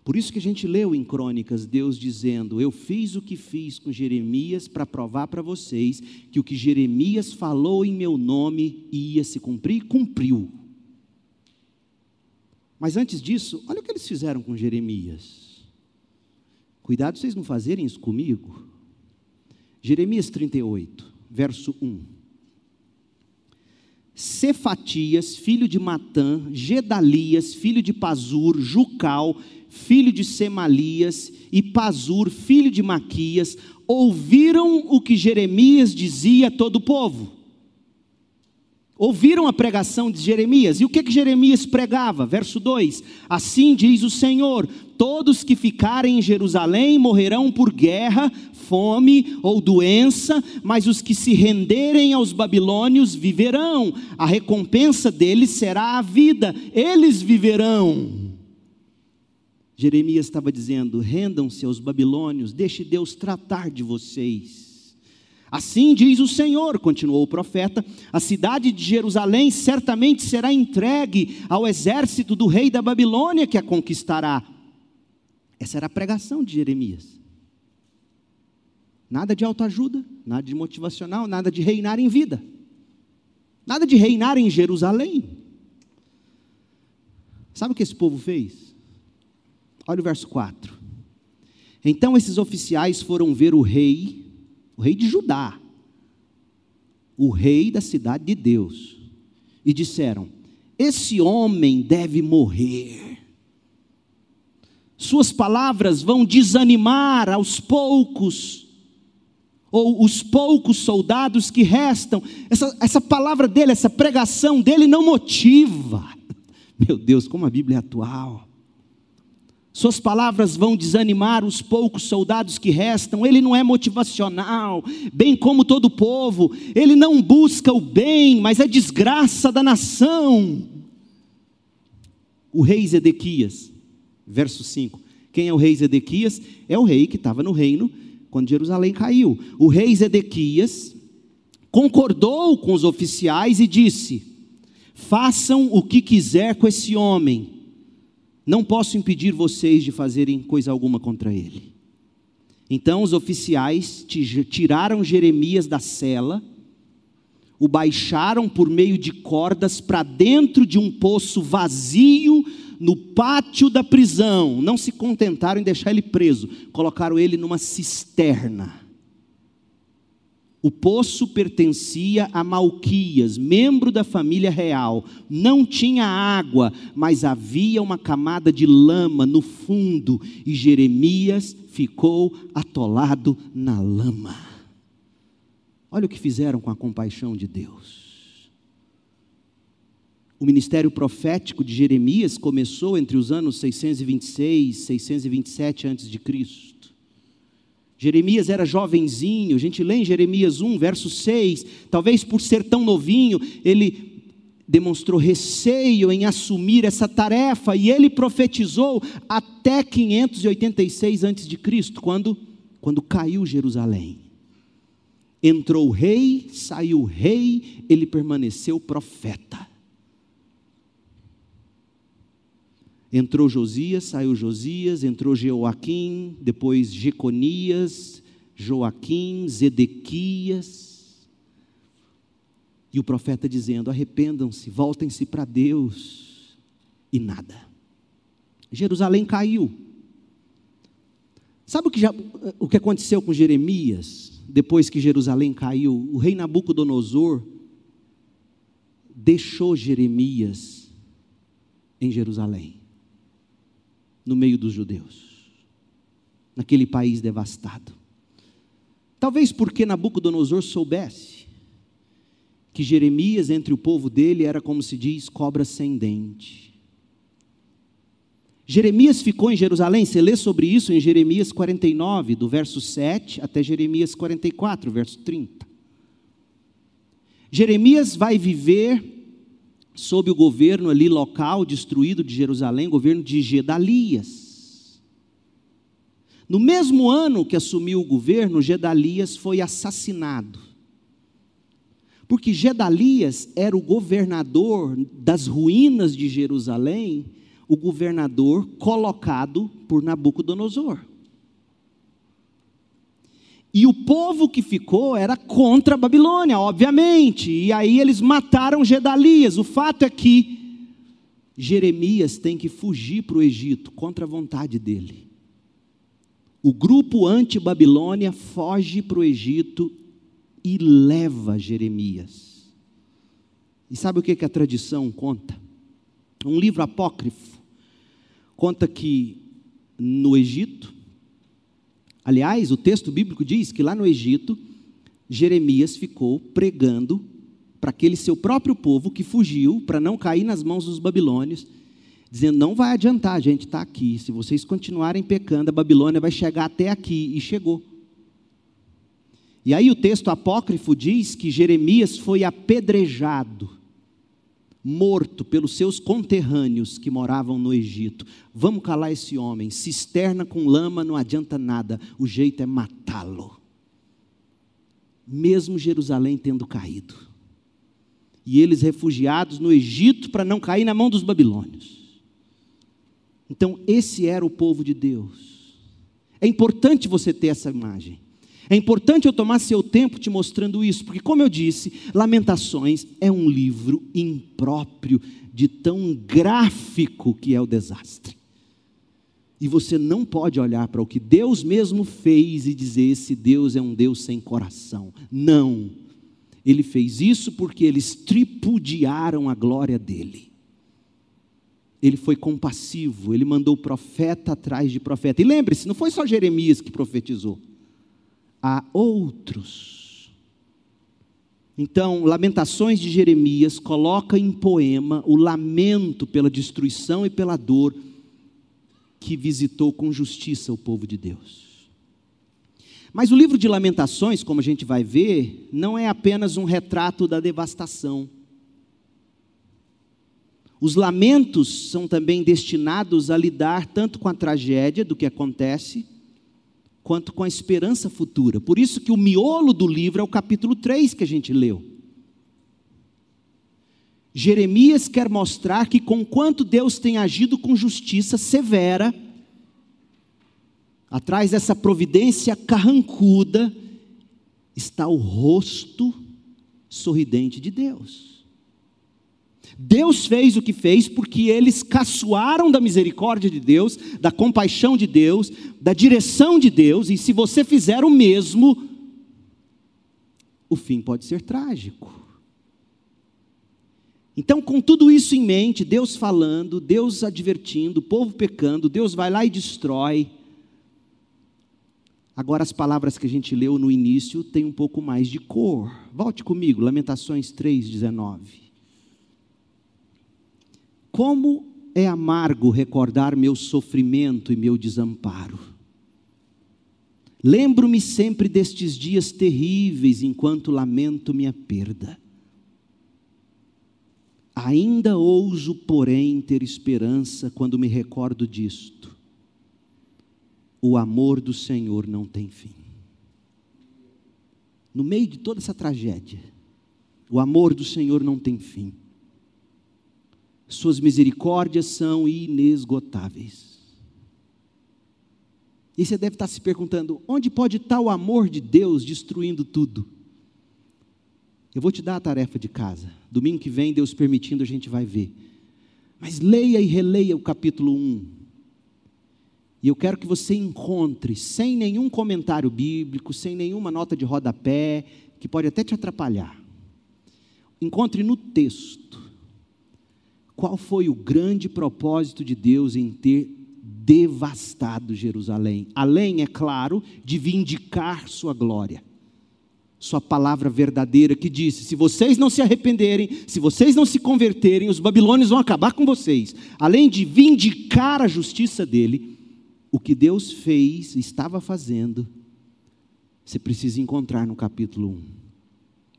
S1: Por isso que a gente leu em Crônicas Deus dizendo: Eu fiz o que fiz com Jeremias para provar para vocês que o que Jeremias falou em meu nome ia se cumprir, cumpriu. Mas antes disso, olha o que eles fizeram com Jeremias. Cuidado vocês não fazerem isso comigo. Jeremias 38, verso 1. Cefatias, filho de Matã, Gedalias, filho de Pazur, Jucal, filho de Semalias, e Pazur, filho de Maquias, ouviram o que Jeremias dizia a todo o povo. Ouviram a pregação de Jeremias, e o que, que Jeremias pregava? Verso 2: Assim diz o Senhor: Todos que ficarem em Jerusalém morrerão por guerra, fome ou doença, mas os que se renderem aos babilônios viverão, a recompensa deles será a vida, eles viverão. Jeremias estava dizendo: rendam-se aos babilônios, deixe Deus tratar de vocês. Assim diz o Senhor, continuou o profeta: a cidade de Jerusalém certamente será entregue ao exército do rei da Babilônia que a conquistará. Essa era a pregação de Jeremias. Nada de autoajuda, nada de motivacional, nada de reinar em vida, nada de reinar em Jerusalém. Sabe o que esse povo fez? Olha o verso 4. Então esses oficiais foram ver o rei o rei de Judá, o rei da cidade de Deus, e disseram: Esse homem deve morrer. Suas palavras vão desanimar aos poucos, ou os poucos soldados que restam. Essa, essa palavra dele, essa pregação dele não motiva. [LAUGHS] Meu Deus, como a Bíblia é atual. Suas palavras vão desanimar os poucos soldados que restam. Ele não é motivacional, bem como todo o povo. Ele não busca o bem, mas a desgraça da nação. O rei Zedequias, verso 5. Quem é o rei Zedequias? É o rei que estava no reino quando Jerusalém caiu. O rei Zedequias concordou com os oficiais e disse: Façam o que quiser com esse homem não posso impedir vocês de fazerem coisa alguma contra ele. Então os oficiais tiraram Jeremias da cela, o baixaram por meio de cordas para dentro de um poço vazio no pátio da prisão. Não se contentaram em deixar ele preso, colocaram ele numa cisterna. O poço pertencia a Malquias, membro da família real. Não tinha água, mas havia uma camada de lama no fundo, e Jeremias ficou atolado na lama. Olha o que fizeram com a compaixão de Deus. O ministério profético de Jeremias começou entre os anos 626 e 627 a.C. Jeremias era jovenzinho, a gente lê em Jeremias 1, verso 6, talvez por ser tão novinho, ele demonstrou receio em assumir essa tarefa e ele profetizou até 586 a.C., quando, quando caiu Jerusalém. Entrou o rei, saiu o rei, ele permaneceu profeta. Entrou Josias, saiu Josias, entrou Jeoaquim, depois Jeconias, Joaquim, Zedequias. E o profeta dizendo: arrependam-se, voltem-se para Deus. E nada. Jerusalém caiu. Sabe o que, já, o que aconteceu com Jeremias, depois que Jerusalém caiu? O rei Nabucodonosor deixou Jeremias em Jerusalém no meio dos judeus, naquele país devastado. Talvez porque Nabucodonosor soubesse que Jeremias, entre o povo dele, era como se diz, cobra sem dente. Jeremias ficou em Jerusalém, você lê sobre isso em Jeremias 49, do verso 7 até Jeremias 44, verso 30. Jeremias vai viver sob o governo ali local destruído de Jerusalém, governo de Gedalias. No mesmo ano que assumiu o governo, Gedalias foi assassinado. Porque Gedalias era o governador das ruínas de Jerusalém, o governador colocado por Nabucodonosor. E o povo que ficou era contra a Babilônia, obviamente. E aí eles mataram Gedalias. O fato é que Jeremias tem que fugir para o Egito contra a vontade dele. O grupo anti-Babilônia foge para o Egito e leva Jeremias. E sabe o que, que a tradição conta? Um livro apócrifo conta que no Egito, Aliás, o texto bíblico diz que lá no Egito, Jeremias ficou pregando para aquele seu próprio povo que fugiu para não cair nas mãos dos babilônios, dizendo: não vai adiantar, a gente está aqui. Se vocês continuarem pecando, a Babilônia vai chegar até aqui. E chegou. E aí o texto apócrifo diz que Jeremias foi apedrejado morto pelos seus conterrâneos que moravam no Egito. Vamos calar esse homem. Cisterna com lama não adianta nada, o jeito é matá-lo. mesmo Jerusalém tendo caído. E eles refugiados no Egito para não cair na mão dos babilônios. Então, esse era o povo de Deus. É importante você ter essa imagem. É importante eu tomar seu tempo te mostrando isso, porque, como eu disse, Lamentações é um livro impróprio de tão gráfico que é o desastre. E você não pode olhar para o que Deus mesmo fez e dizer: esse Deus é um Deus sem coração. Não. Ele fez isso porque eles tripudiaram a glória dele. Ele foi compassivo, ele mandou profeta atrás de profeta. E lembre-se, não foi só Jeremias que profetizou a outros. Então, Lamentações de Jeremias coloca em poema o lamento pela destruição e pela dor que visitou com justiça o povo de Deus. Mas o livro de Lamentações, como a gente vai ver, não é apenas um retrato da devastação. Os lamentos são também destinados a lidar tanto com a tragédia do que acontece, quanto com a esperança futura. Por isso que o miolo do livro é o capítulo 3 que a gente leu. Jeremias quer mostrar que, conquanto Deus tem agido com justiça severa, atrás dessa providência carrancuda, está o rosto sorridente de Deus. Deus fez o que fez porque eles caçoaram da misericórdia de Deus, da compaixão de Deus, da direção de Deus, e se você fizer o mesmo, o fim pode ser trágico. Então, com tudo isso em mente, Deus falando, Deus advertindo, o povo pecando, Deus vai lá e destrói. Agora, as palavras que a gente leu no início têm um pouco mais de cor. Volte comigo, Lamentações 3,19. Como é amargo recordar meu sofrimento e meu desamparo. Lembro-me sempre destes dias terríveis enquanto lamento minha perda. Ainda ouso, porém, ter esperança quando me recordo disto. O amor do Senhor não tem fim. No meio de toda essa tragédia, o amor do Senhor não tem fim suas misericórdias são inesgotáveis. E você deve estar se perguntando: onde pode estar o amor de Deus destruindo tudo? Eu vou te dar a tarefa de casa. Domingo que vem, Deus permitindo, a gente vai ver. Mas leia e releia o capítulo 1. E eu quero que você encontre, sem nenhum comentário bíblico, sem nenhuma nota de rodapé, que pode até te atrapalhar. Encontre no texto qual foi o grande propósito de Deus em ter devastado Jerusalém? Além, é claro, de vindicar sua glória. Sua palavra verdadeira que disse: se vocês não se arrependerem, se vocês não se converterem, os babilônios vão acabar com vocês. Além de vindicar a justiça dele, o que Deus fez, estava fazendo, você precisa encontrar no capítulo 1.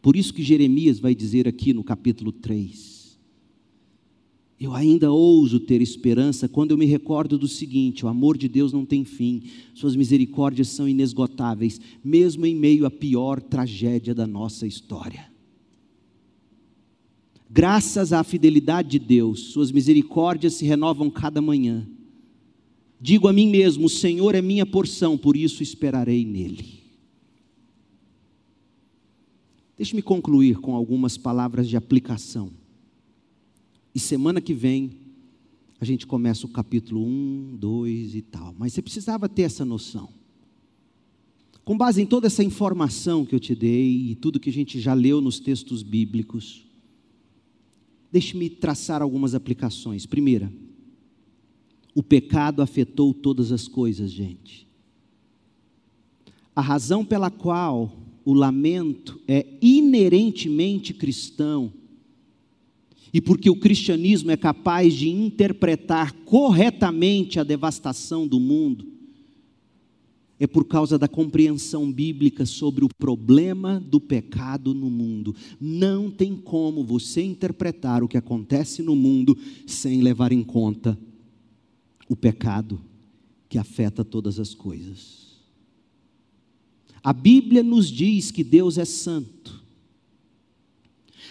S1: Por isso que Jeremias vai dizer aqui no capítulo 3: eu ainda ouso ter esperança quando eu me recordo do seguinte: o amor de Deus não tem fim, suas misericórdias são inesgotáveis, mesmo em meio à pior tragédia da nossa história. Graças à fidelidade de Deus, suas misericórdias se renovam cada manhã. Digo a mim mesmo: o Senhor é minha porção, por isso esperarei nele. Deixe-me concluir com algumas palavras de aplicação. E semana que vem a gente começa o capítulo 1, 2 e tal. Mas você precisava ter essa noção. Com base em toda essa informação que eu te dei e tudo que a gente já leu nos textos bíblicos, deixe-me traçar algumas aplicações. Primeira, o pecado afetou todas as coisas, gente. A razão pela qual o lamento é inerentemente cristão e porque o cristianismo é capaz de interpretar corretamente a devastação do mundo, é por causa da compreensão bíblica sobre o problema do pecado no mundo. Não tem como você interpretar o que acontece no mundo sem levar em conta o pecado que afeta todas as coisas. A Bíblia nos diz que Deus é santo.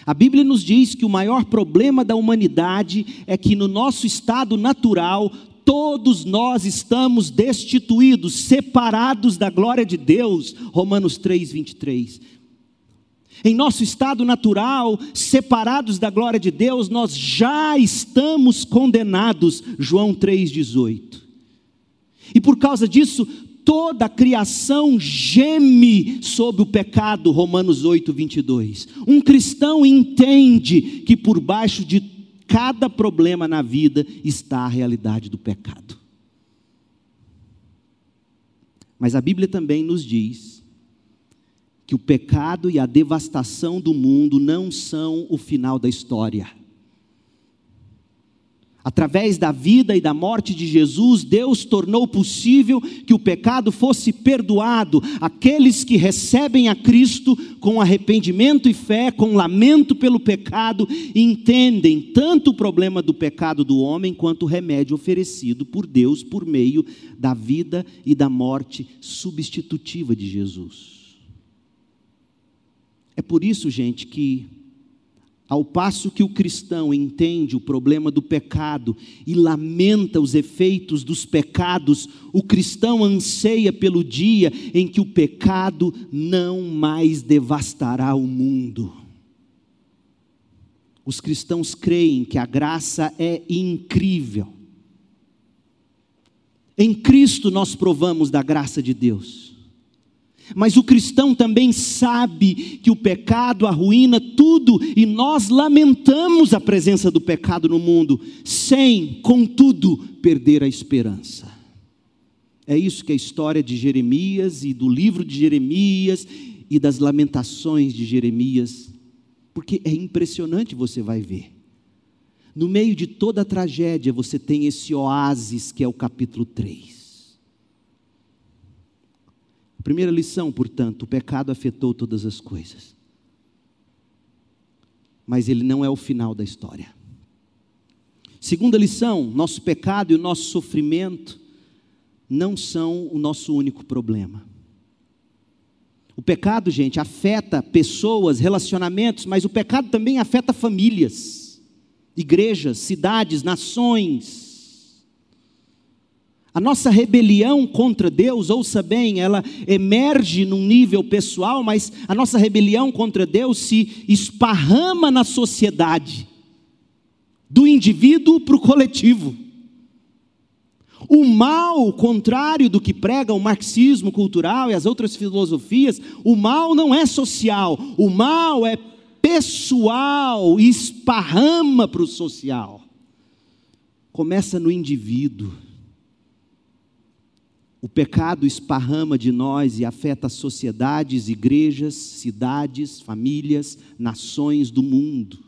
S1: A Bíblia nos diz que o maior problema da humanidade é que no nosso estado natural todos nós estamos destituídos, separados da glória de Deus. Romanos 3, 23. Em nosso estado natural, separados da glória de Deus, nós já estamos condenados. João 3,18. E por causa disso, toda a criação geme sob o pecado, Romanos 8, 22. Um cristão entende que por baixo de cada problema na vida está a realidade do pecado. Mas a Bíblia também nos diz que o pecado e a devastação do mundo não são o final da história. Através da vida e da morte de Jesus, Deus tornou possível que o pecado fosse perdoado. Aqueles que recebem a Cristo com arrependimento e fé, com lamento pelo pecado, entendem tanto o problema do pecado do homem quanto o remédio oferecido por Deus por meio da vida e da morte substitutiva de Jesus. É por isso, gente, que ao passo que o cristão entende o problema do pecado e lamenta os efeitos dos pecados, o cristão anseia pelo dia em que o pecado não mais devastará o mundo. Os cristãos creem que a graça é incrível. Em Cristo nós provamos da graça de Deus. Mas o cristão também sabe que o pecado arruína tudo e nós lamentamos a presença do pecado no mundo, sem, contudo, perder a esperança. É isso que a história de Jeremias e do livro de Jeremias e das lamentações de Jeremias, porque é impressionante você vai ver. No meio de toda a tragédia, você tem esse oásis que é o capítulo 3. Primeira lição, portanto, o pecado afetou todas as coisas. Mas ele não é o final da história. Segunda lição, nosso pecado e o nosso sofrimento não são o nosso único problema. O pecado, gente, afeta pessoas, relacionamentos, mas o pecado também afeta famílias, igrejas, cidades, nações. A nossa rebelião contra Deus, ouça bem, ela emerge num nível pessoal, mas a nossa rebelião contra Deus se esparrama na sociedade, do indivíduo para o coletivo. O mal, contrário do que prega o marxismo cultural e as outras filosofias, o mal não é social, o mal é pessoal e esparrama para o social. Começa no indivíduo o pecado esparrama de nós e afeta sociedades, igrejas, cidades, famílias, nações do mundo.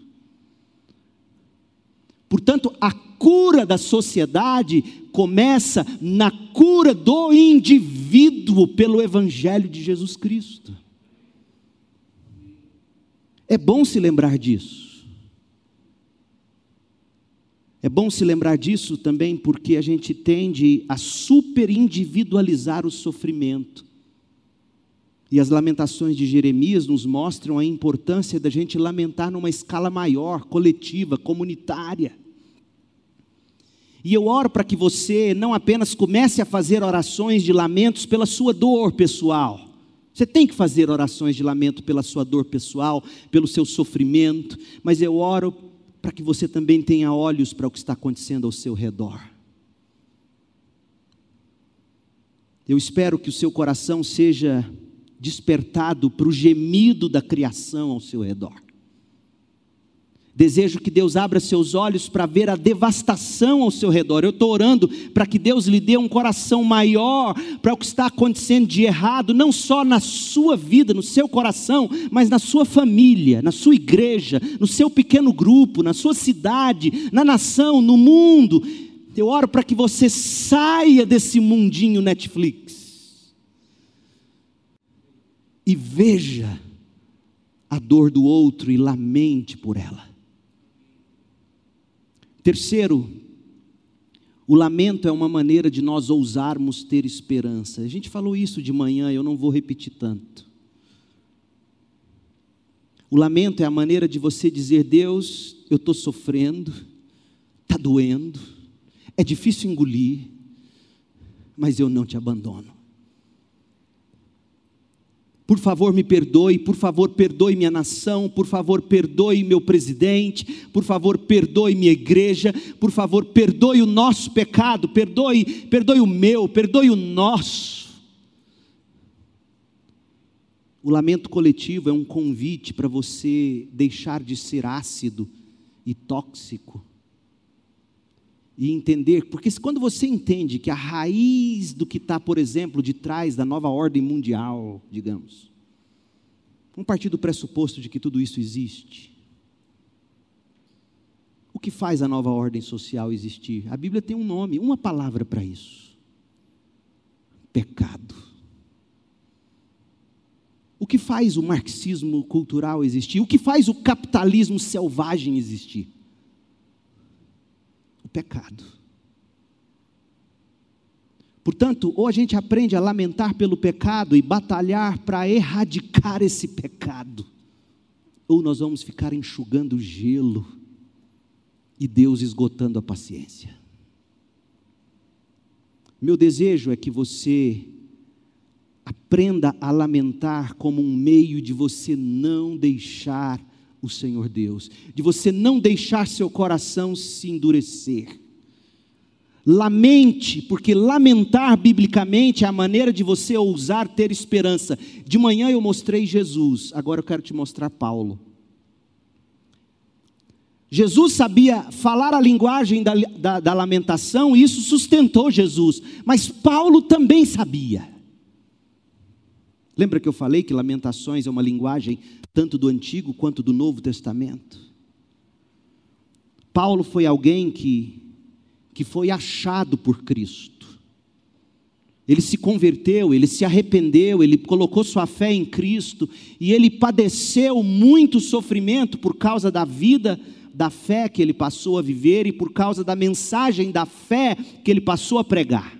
S1: Portanto, a cura da sociedade começa na cura do indivíduo pelo Evangelho de Jesus Cristo. É bom se lembrar disso. É bom se lembrar disso também porque a gente tende a superindividualizar o sofrimento. E as lamentações de Jeremias nos mostram a importância da gente lamentar numa escala maior, coletiva, comunitária. E eu oro para que você não apenas comece a fazer orações de lamentos pela sua dor pessoal. Você tem que fazer orações de lamento pela sua dor pessoal, pelo seu sofrimento, mas eu oro para que você também tenha olhos para o que está acontecendo ao seu redor. Eu espero que o seu coração seja despertado para o gemido da criação ao seu redor. Desejo que Deus abra seus olhos para ver a devastação ao seu redor. Eu estou orando para que Deus lhe dê um coração maior para o que está acontecendo de errado, não só na sua vida, no seu coração, mas na sua família, na sua igreja, no seu pequeno grupo, na sua cidade, na nação, no mundo. Eu oro para que você saia desse mundinho Netflix e veja a dor do outro e lamente por ela. Terceiro, O lamento é uma maneira de nós ousarmos ter esperança. A gente falou isso de manhã, eu não vou repetir tanto. O lamento é a maneira de você dizer: Deus, eu estou sofrendo, está doendo, é difícil engolir, mas eu não te abandono. Por favor, me perdoe, por favor, perdoe minha nação, por favor, perdoe meu presidente, por favor, perdoe minha igreja, por favor, perdoe o nosso pecado, perdoe, perdoe o meu, perdoe o nosso. O lamento coletivo é um convite para você deixar de ser ácido e tóxico e entender, porque quando você entende que a raiz do que está, por exemplo, de trás da nova ordem mundial, digamos, vamos partir do pressuposto de que tudo isso existe. O que faz a nova ordem social existir? A Bíblia tem um nome, uma palavra para isso: pecado. O que faz o marxismo cultural existir? O que faz o capitalismo selvagem existir? Pecado. Portanto, ou a gente aprende a lamentar pelo pecado e batalhar para erradicar esse pecado, ou nós vamos ficar enxugando gelo e Deus esgotando a paciência. Meu desejo é que você aprenda a lamentar como um meio de você não deixar o Senhor Deus, de você não deixar seu coração se endurecer. Lamente, porque lamentar biblicamente é a maneira de você ousar ter esperança. De manhã eu mostrei Jesus, agora eu quero te mostrar Paulo. Jesus sabia falar a linguagem da, da, da lamentação e isso sustentou Jesus, mas Paulo também sabia. Lembra que eu falei que lamentações é uma linguagem tanto do Antigo quanto do Novo Testamento? Paulo foi alguém que, que foi achado por Cristo. Ele se converteu, ele se arrependeu, ele colocou sua fé em Cristo e ele padeceu muito sofrimento por causa da vida da fé que ele passou a viver e por causa da mensagem da fé que ele passou a pregar.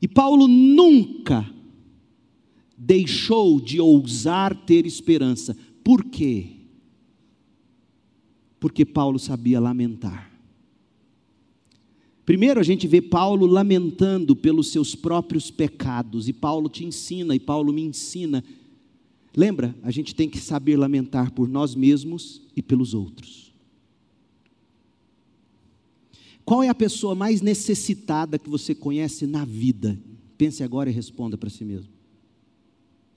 S1: E Paulo nunca deixou de ousar ter esperança. Por quê? Porque Paulo sabia lamentar. Primeiro a gente vê Paulo lamentando pelos seus próprios pecados, e Paulo te ensina, e Paulo me ensina. Lembra? A gente tem que saber lamentar por nós mesmos e pelos outros. Qual é a pessoa mais necessitada que você conhece na vida? Pense agora e responda para si mesmo.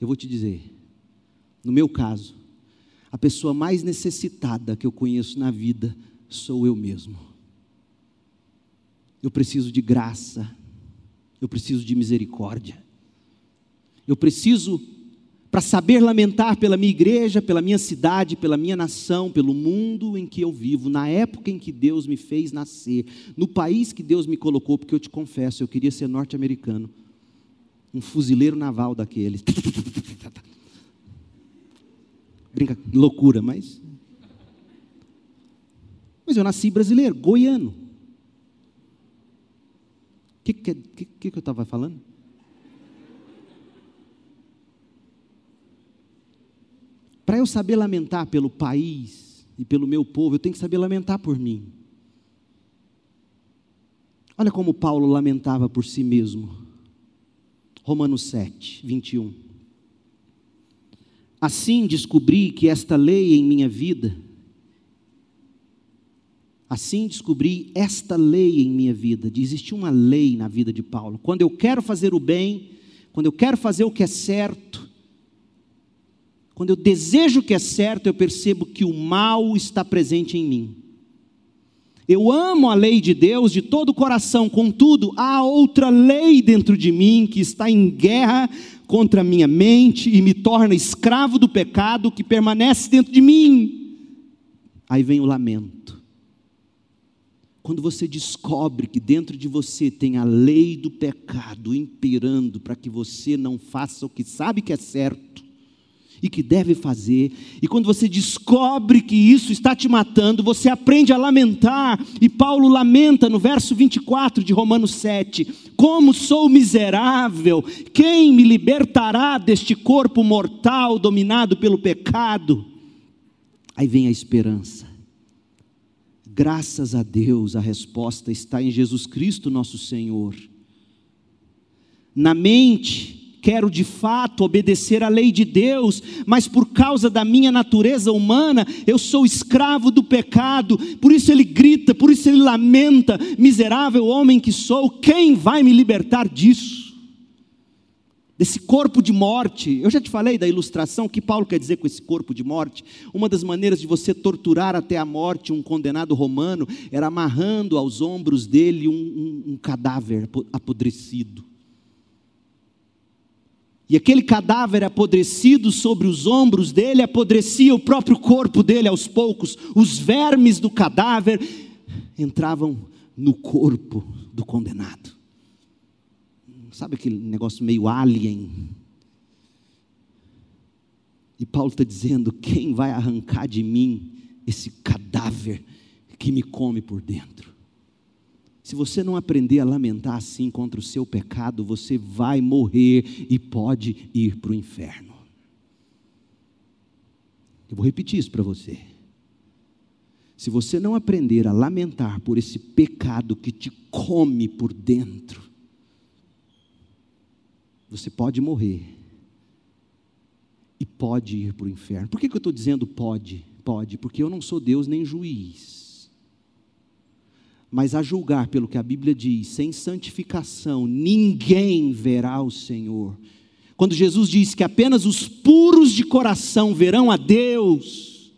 S1: Eu vou te dizer, no meu caso, a pessoa mais necessitada que eu conheço na vida sou eu mesmo. Eu preciso de graça, eu preciso de misericórdia, eu preciso, para saber lamentar pela minha igreja, pela minha cidade, pela minha nação, pelo mundo em que eu vivo, na época em que Deus me fez nascer, no país que Deus me colocou, porque eu te confesso, eu queria ser norte-americano um fuzileiro naval daqueles. Brinca, loucura, mas. Mas eu nasci brasileiro, goiano. O que, que, que, que eu estava falando? Para eu saber lamentar pelo país e pelo meu povo, eu tenho que saber lamentar por mim. Olha como Paulo lamentava por si mesmo. Romanos 7, 21. Assim descobri que esta lei em minha vida, assim descobri esta lei em minha vida, de existir uma lei na vida de Paulo. Quando eu quero fazer o bem, quando eu quero fazer o que é certo, quando eu desejo o que é certo, eu percebo que o mal está presente em mim. Eu amo a lei de Deus de todo o coração, contudo, há outra lei dentro de mim que está em guerra contra a minha mente e me torna escravo do pecado que permanece dentro de mim. Aí vem o lamento. Quando você descobre que dentro de você tem a lei do pecado imperando para que você não faça o que sabe que é certo, e que deve fazer. E quando você descobre que isso está te matando, você aprende a lamentar. E Paulo lamenta no verso 24 de Romanos 7: Como sou miserável, quem me libertará deste corpo mortal dominado pelo pecado? Aí vem a esperança. Graças a Deus, a resposta está em Jesus Cristo, nosso Senhor. Na mente, quero de fato obedecer à lei de Deus, mas por causa da minha natureza humana, eu sou escravo do pecado. Por isso ele grita, por isso ele lamenta: miserável homem que sou, quem vai me libertar disso? Desse corpo de morte. Eu já te falei da ilustração que Paulo quer dizer com esse corpo de morte. Uma das maneiras de você torturar até a morte um condenado romano era amarrando aos ombros dele um, um, um cadáver apodrecido. E aquele cadáver apodrecido sobre os ombros dele apodrecia o próprio corpo dele aos poucos. Os vermes do cadáver entravam no corpo do condenado. Sabe aquele negócio meio alien? E Paulo está dizendo: quem vai arrancar de mim esse cadáver que me come por dentro? Se você não aprender a lamentar assim contra o seu pecado, você vai morrer e pode ir para o inferno. Eu vou repetir isso para você. Se você não aprender a lamentar por esse pecado que te come por dentro, você pode morrer e pode ir para o inferno. Por que, que eu estou dizendo pode? Pode, porque eu não sou Deus nem juiz. Mas a julgar pelo que a Bíblia diz, sem santificação, ninguém verá o Senhor. Quando Jesus diz que apenas os puros de coração verão a Deus,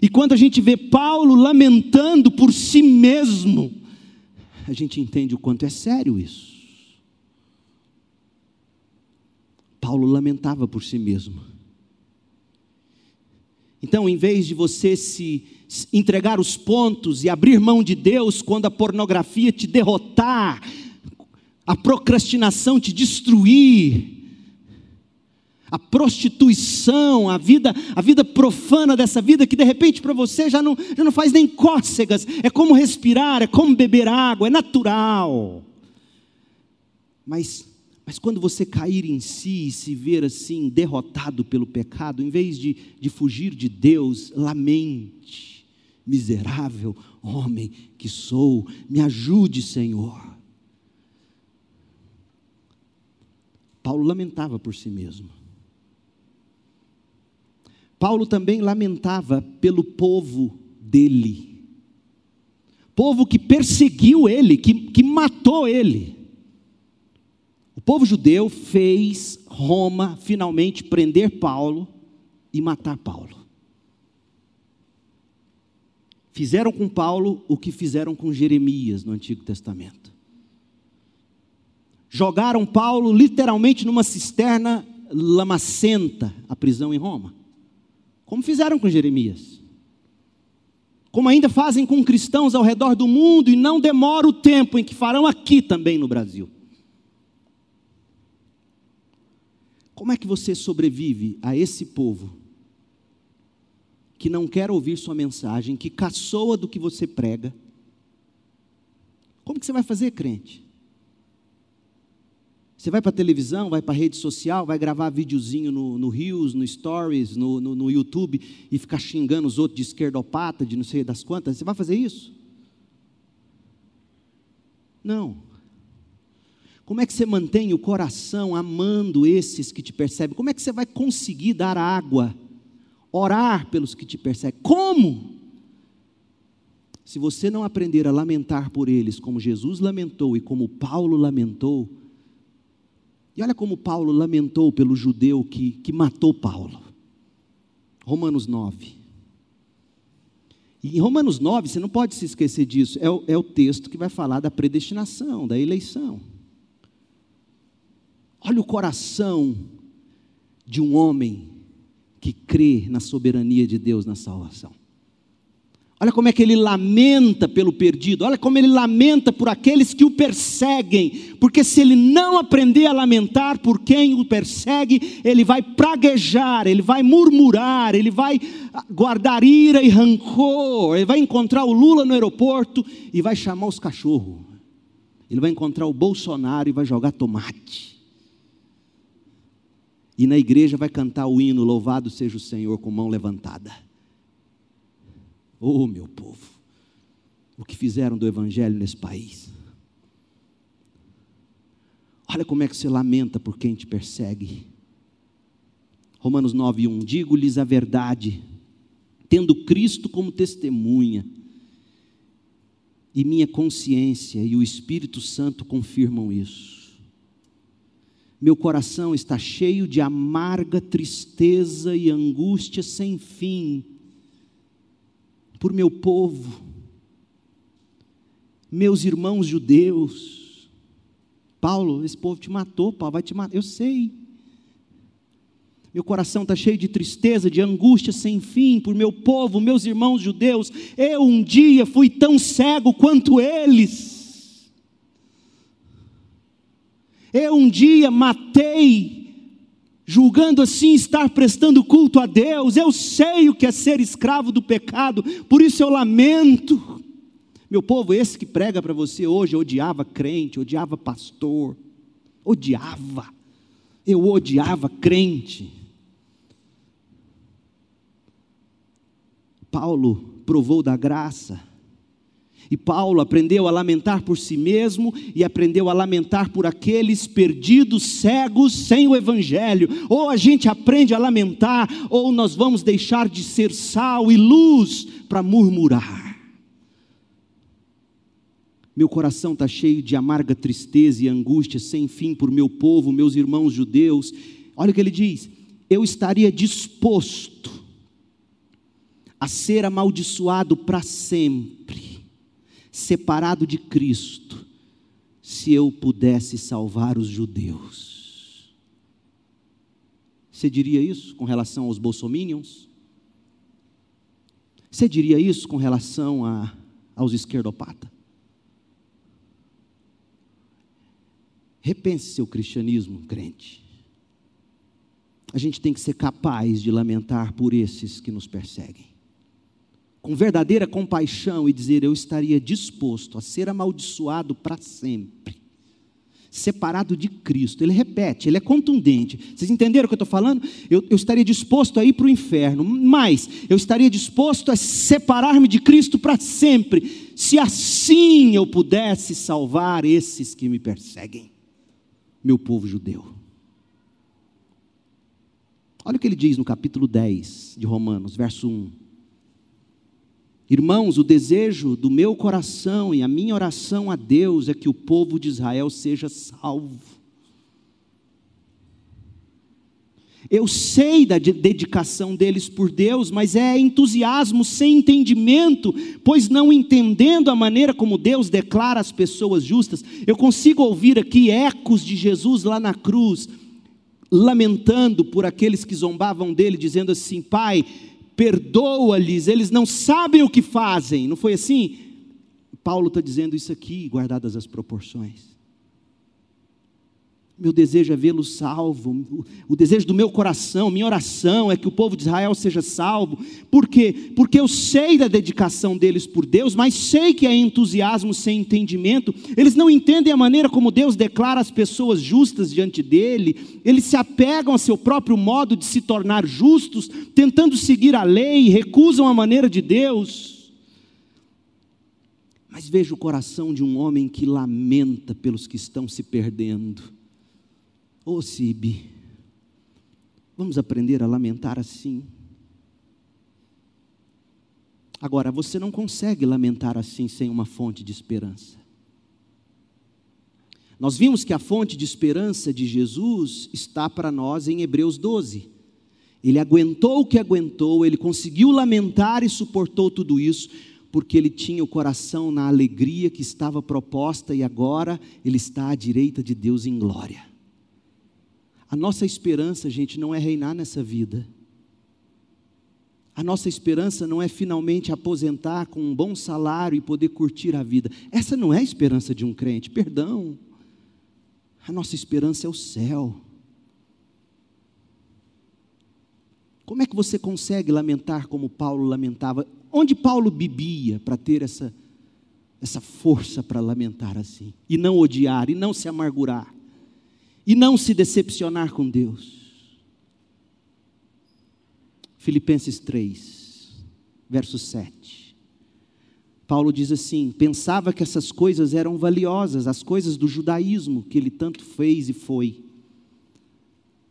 S1: e quando a gente vê Paulo lamentando por si mesmo, a gente entende o quanto é sério isso. Paulo lamentava por si mesmo. Então, em vez de você se entregar os pontos e abrir mão de Deus quando a pornografia te derrotar, a procrastinação te destruir, a prostituição, a vida, a vida profana dessa vida que de repente para você já não, já não faz nem cócegas, é como respirar, é como beber água, é natural. Mas mas quando você cair em si e se ver assim, derrotado pelo pecado, em vez de, de fugir de Deus, lamente, miserável homem que sou, me ajude, Senhor. Paulo lamentava por si mesmo. Paulo também lamentava pelo povo dele, povo que perseguiu ele, que, que matou ele povo judeu fez Roma finalmente prender Paulo e matar Paulo. Fizeram com Paulo o que fizeram com Jeremias no Antigo Testamento. Jogaram Paulo literalmente numa cisterna lamacenta, a prisão em Roma. Como fizeram com Jeremias. Como ainda fazem com cristãos ao redor do mundo e não demora o tempo em que farão aqui também no Brasil. Como é que você sobrevive a esse povo que não quer ouvir sua mensagem, que caçoa do que você prega? Como que você vai fazer, crente? Você vai para a televisão, vai para a rede social, vai gravar videozinho no, no Rios, no Stories, no, no, no YouTube e ficar xingando os outros de esquerdopata, de não sei das quantas? Você vai fazer isso? Não. Como é que você mantém o coração amando esses que te percebem? Como é que você vai conseguir dar água, orar pelos que te perseguem? Como? Se você não aprender a lamentar por eles, como Jesus lamentou e como Paulo lamentou, e olha como Paulo lamentou pelo judeu que, que matou Paulo. Romanos 9. E em Romanos 9, você não pode se esquecer disso, é o, é o texto que vai falar da predestinação, da eleição. Olha o coração de um homem que crê na soberania de Deus na salvação. Olha como é que ele lamenta pelo perdido, olha como ele lamenta por aqueles que o perseguem, porque se ele não aprender a lamentar por quem o persegue, ele vai praguejar, ele vai murmurar, ele vai guardar ira e rancor, ele vai encontrar o Lula no aeroporto e vai chamar os cachorros, ele vai encontrar o Bolsonaro e vai jogar tomate. E na igreja vai cantar o hino Louvado seja o Senhor com mão levantada. Oh, meu povo, o que fizeram do Evangelho nesse país. Olha como é que você lamenta por quem te persegue. Romanos 9, 1: Digo-lhes a verdade, tendo Cristo como testemunha, e minha consciência e o Espírito Santo confirmam isso. Meu coração está cheio de amarga tristeza e angústia sem fim por meu povo, meus irmãos judeus. Paulo, esse povo te matou, Paulo vai te matar, eu sei. Meu coração está cheio de tristeza, de angústia sem fim por meu povo, meus irmãos judeus. Eu um dia fui tão cego quanto eles. Eu um dia matei julgando assim estar prestando culto a Deus. Eu sei o que é ser escravo do pecado, por isso eu lamento. Meu povo, esse que prega para você hoje odiava crente, odiava pastor, odiava. Eu odiava crente. Paulo provou da graça e Paulo aprendeu a lamentar por si mesmo e aprendeu a lamentar por aqueles perdidos, cegos, sem o Evangelho. Ou a gente aprende a lamentar, ou nós vamos deixar de ser sal e luz para murmurar. Meu coração está cheio de amarga tristeza e angústia sem fim por meu povo, meus irmãos judeus. Olha o que ele diz: eu estaria disposto a ser amaldiçoado para sempre separado de Cristo, se eu pudesse salvar os judeus. Você diria isso com relação aos bolsominions? Você diria isso com relação a, aos esquerdopatas? Repense seu cristianismo, crente. A gente tem que ser capaz de lamentar por esses que nos perseguem com verdadeira compaixão e dizer: Eu estaria disposto a ser amaldiçoado para sempre, separado de Cristo. Ele repete, ele é contundente. Vocês entenderam o que eu estou falando? Eu, eu estaria disposto a ir para o inferno, mas eu estaria disposto a separar-me de Cristo para sempre, se assim eu pudesse salvar esses que me perseguem, meu povo judeu. Olha o que ele diz no capítulo 10 de Romanos, verso 1. Irmãos, o desejo do meu coração e a minha oração a Deus é que o povo de Israel seja salvo. Eu sei da dedicação deles por Deus, mas é entusiasmo sem entendimento, pois não entendendo a maneira como Deus declara as pessoas justas. Eu consigo ouvir aqui ecos de Jesus lá na cruz, lamentando por aqueles que zombavam dele, dizendo assim: Pai, perdoa-lhes, eles não sabem o que fazem. Não foi assim? Paulo está dizendo isso aqui, guardadas as proporções. Meu desejo é vê-lo salvo. O desejo do meu coração, minha oração é que o povo de Israel seja salvo. Por quê? Porque eu sei da dedicação deles por Deus, mas sei que é entusiasmo sem entendimento. Eles não entendem a maneira como Deus declara as pessoas justas diante dele. Eles se apegam a seu próprio modo de se tornar justos, tentando seguir a lei, recusam a maneira de Deus. Mas veja o coração de um homem que lamenta pelos que estão se perdendo Ô oh, Sibi, vamos aprender a lamentar assim. Agora, você não consegue lamentar assim sem uma fonte de esperança. Nós vimos que a fonte de esperança de Jesus está para nós em Hebreus 12. Ele aguentou o que aguentou, ele conseguiu lamentar e suportou tudo isso, porque ele tinha o coração na alegria que estava proposta e agora ele está à direita de Deus em glória. A nossa esperança, gente, não é reinar nessa vida. A nossa esperança não é finalmente aposentar com um bom salário e poder curtir a vida. Essa não é a esperança de um crente, perdão. A nossa esperança é o céu. Como é que você consegue lamentar como Paulo lamentava? Onde Paulo bebia para ter essa, essa força para lamentar assim? E não odiar, e não se amargurar, e não se decepcionar com Deus. Filipenses 3, verso 7. Paulo diz assim: pensava que essas coisas eram valiosas, as coisas do judaísmo que ele tanto fez e foi,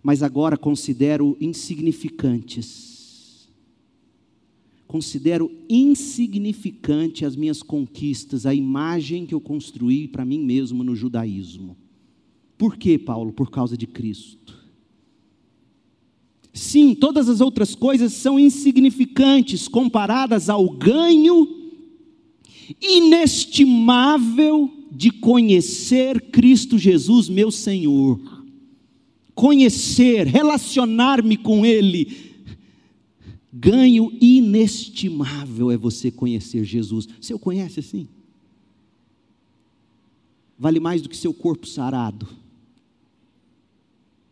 S1: mas agora considero insignificantes. Considero insignificante as minhas conquistas, a imagem que eu construí para mim mesmo no judaísmo. Por quê, Paulo? Por causa de Cristo. Sim, todas as outras coisas são insignificantes comparadas ao ganho inestimável de conhecer Cristo Jesus, meu Senhor. Conhecer, relacionar-me com Ele. Ganho inestimável é você conhecer Jesus. Você o conhece assim? Vale mais do que seu corpo sarado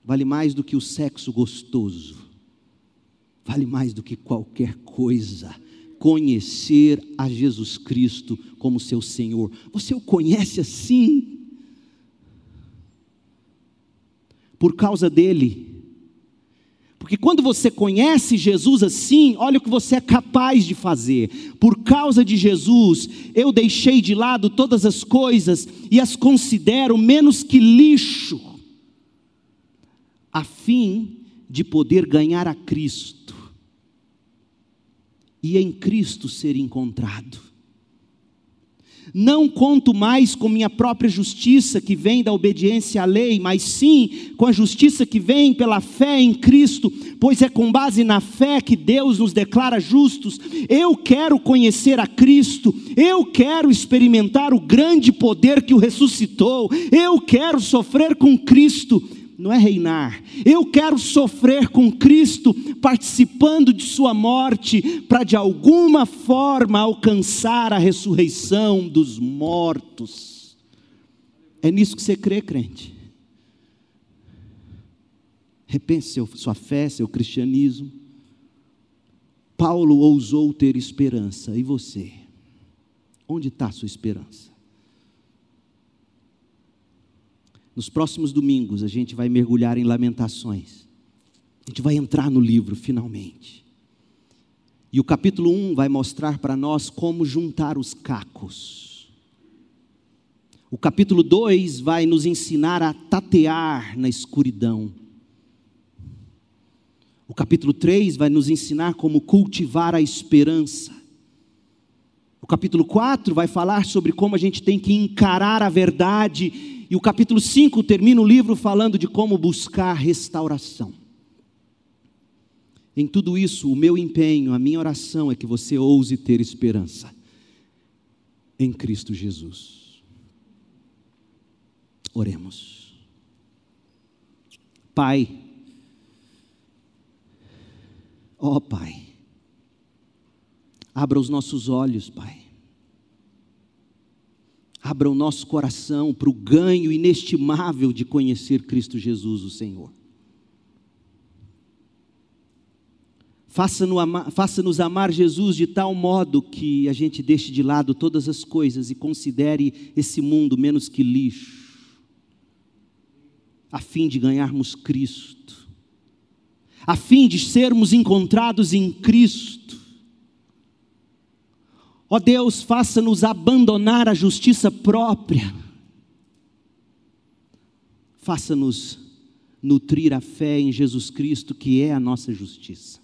S1: vale mais do que o sexo gostoso, vale mais do que qualquer coisa. Conhecer a Jesus Cristo como seu Senhor. Você o conhece assim? Por causa dele. Porque quando você conhece Jesus assim, olha o que você é capaz de fazer. Por causa de Jesus, eu deixei de lado todas as coisas e as considero menos que lixo a fim de poder ganhar a Cristo e em Cristo ser encontrado. Não conto mais com minha própria justiça que vem da obediência à lei, mas sim com a justiça que vem pela fé em Cristo, pois é com base na fé que Deus nos declara justos. Eu quero conhecer a Cristo, eu quero experimentar o grande poder que o ressuscitou, eu quero sofrer com Cristo não é reinar. Eu quero sofrer com Cristo, participando de Sua morte, para de alguma forma alcançar a ressurreição dos mortos. É nisso que você crê, crente? Repense seu, sua fé, seu cristianismo. Paulo ousou ter esperança, e você? Onde está sua esperança? Nos próximos domingos a gente vai mergulhar em Lamentações. A gente vai entrar no livro finalmente. E o capítulo 1 vai mostrar para nós como juntar os cacos. O capítulo 2 vai nos ensinar a tatear na escuridão. O capítulo 3 vai nos ensinar como cultivar a esperança. O capítulo 4 vai falar sobre como a gente tem que encarar a verdade e o capítulo 5 termina o livro falando de como buscar restauração. Em tudo isso, o meu empenho, a minha oração é que você ouse ter esperança em Cristo Jesus. Oremos. Pai, ó oh, Pai, abra os nossos olhos, Pai abra o nosso coração para o ganho inestimável de conhecer Cristo Jesus, o Senhor. Faça-nos amar, Jesus de tal modo que a gente deixe de lado todas as coisas e considere esse mundo menos que lixo, a fim de ganharmos Cristo, a fim de sermos encontrados em Cristo Ó Deus, faça-nos abandonar a justiça própria. Faça-nos nutrir a fé em Jesus Cristo, que é a nossa justiça.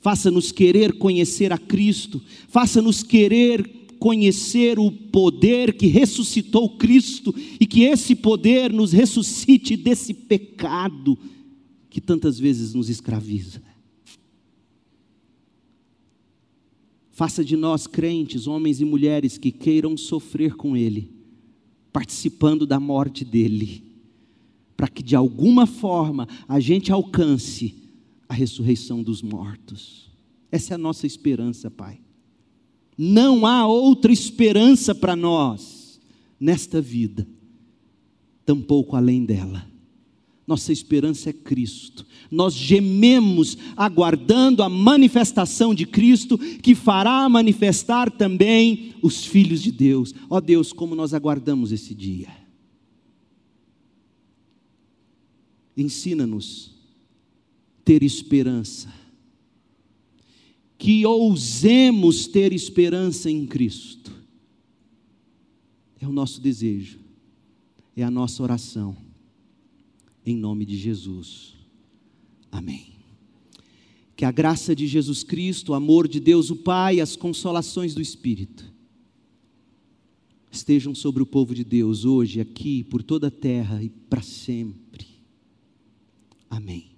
S1: Faça-nos querer conhecer a Cristo. Faça-nos querer conhecer o poder que ressuscitou Cristo e que esse poder nos ressuscite desse pecado que tantas vezes nos escraviza. Faça de nós crentes, homens e mulheres que queiram sofrer com Ele, participando da morte dEle, para que de alguma forma a gente alcance a ressurreição dos mortos. Essa é a nossa esperança, Pai. Não há outra esperança para nós nesta vida, tampouco além dela. Nossa esperança é Cristo. Nós gememos aguardando a manifestação de Cristo, que fará manifestar também os filhos de Deus. Ó oh Deus, como nós aguardamos esse dia. Ensina-nos ter esperança. Que ousemos ter esperança em Cristo. É o nosso desejo, é a nossa oração em nome de Jesus. Amém. Que a graça de Jesus Cristo, o amor de Deus o Pai, as consolações do Espírito estejam sobre o povo de Deus hoje, aqui, por toda a terra e para sempre. Amém.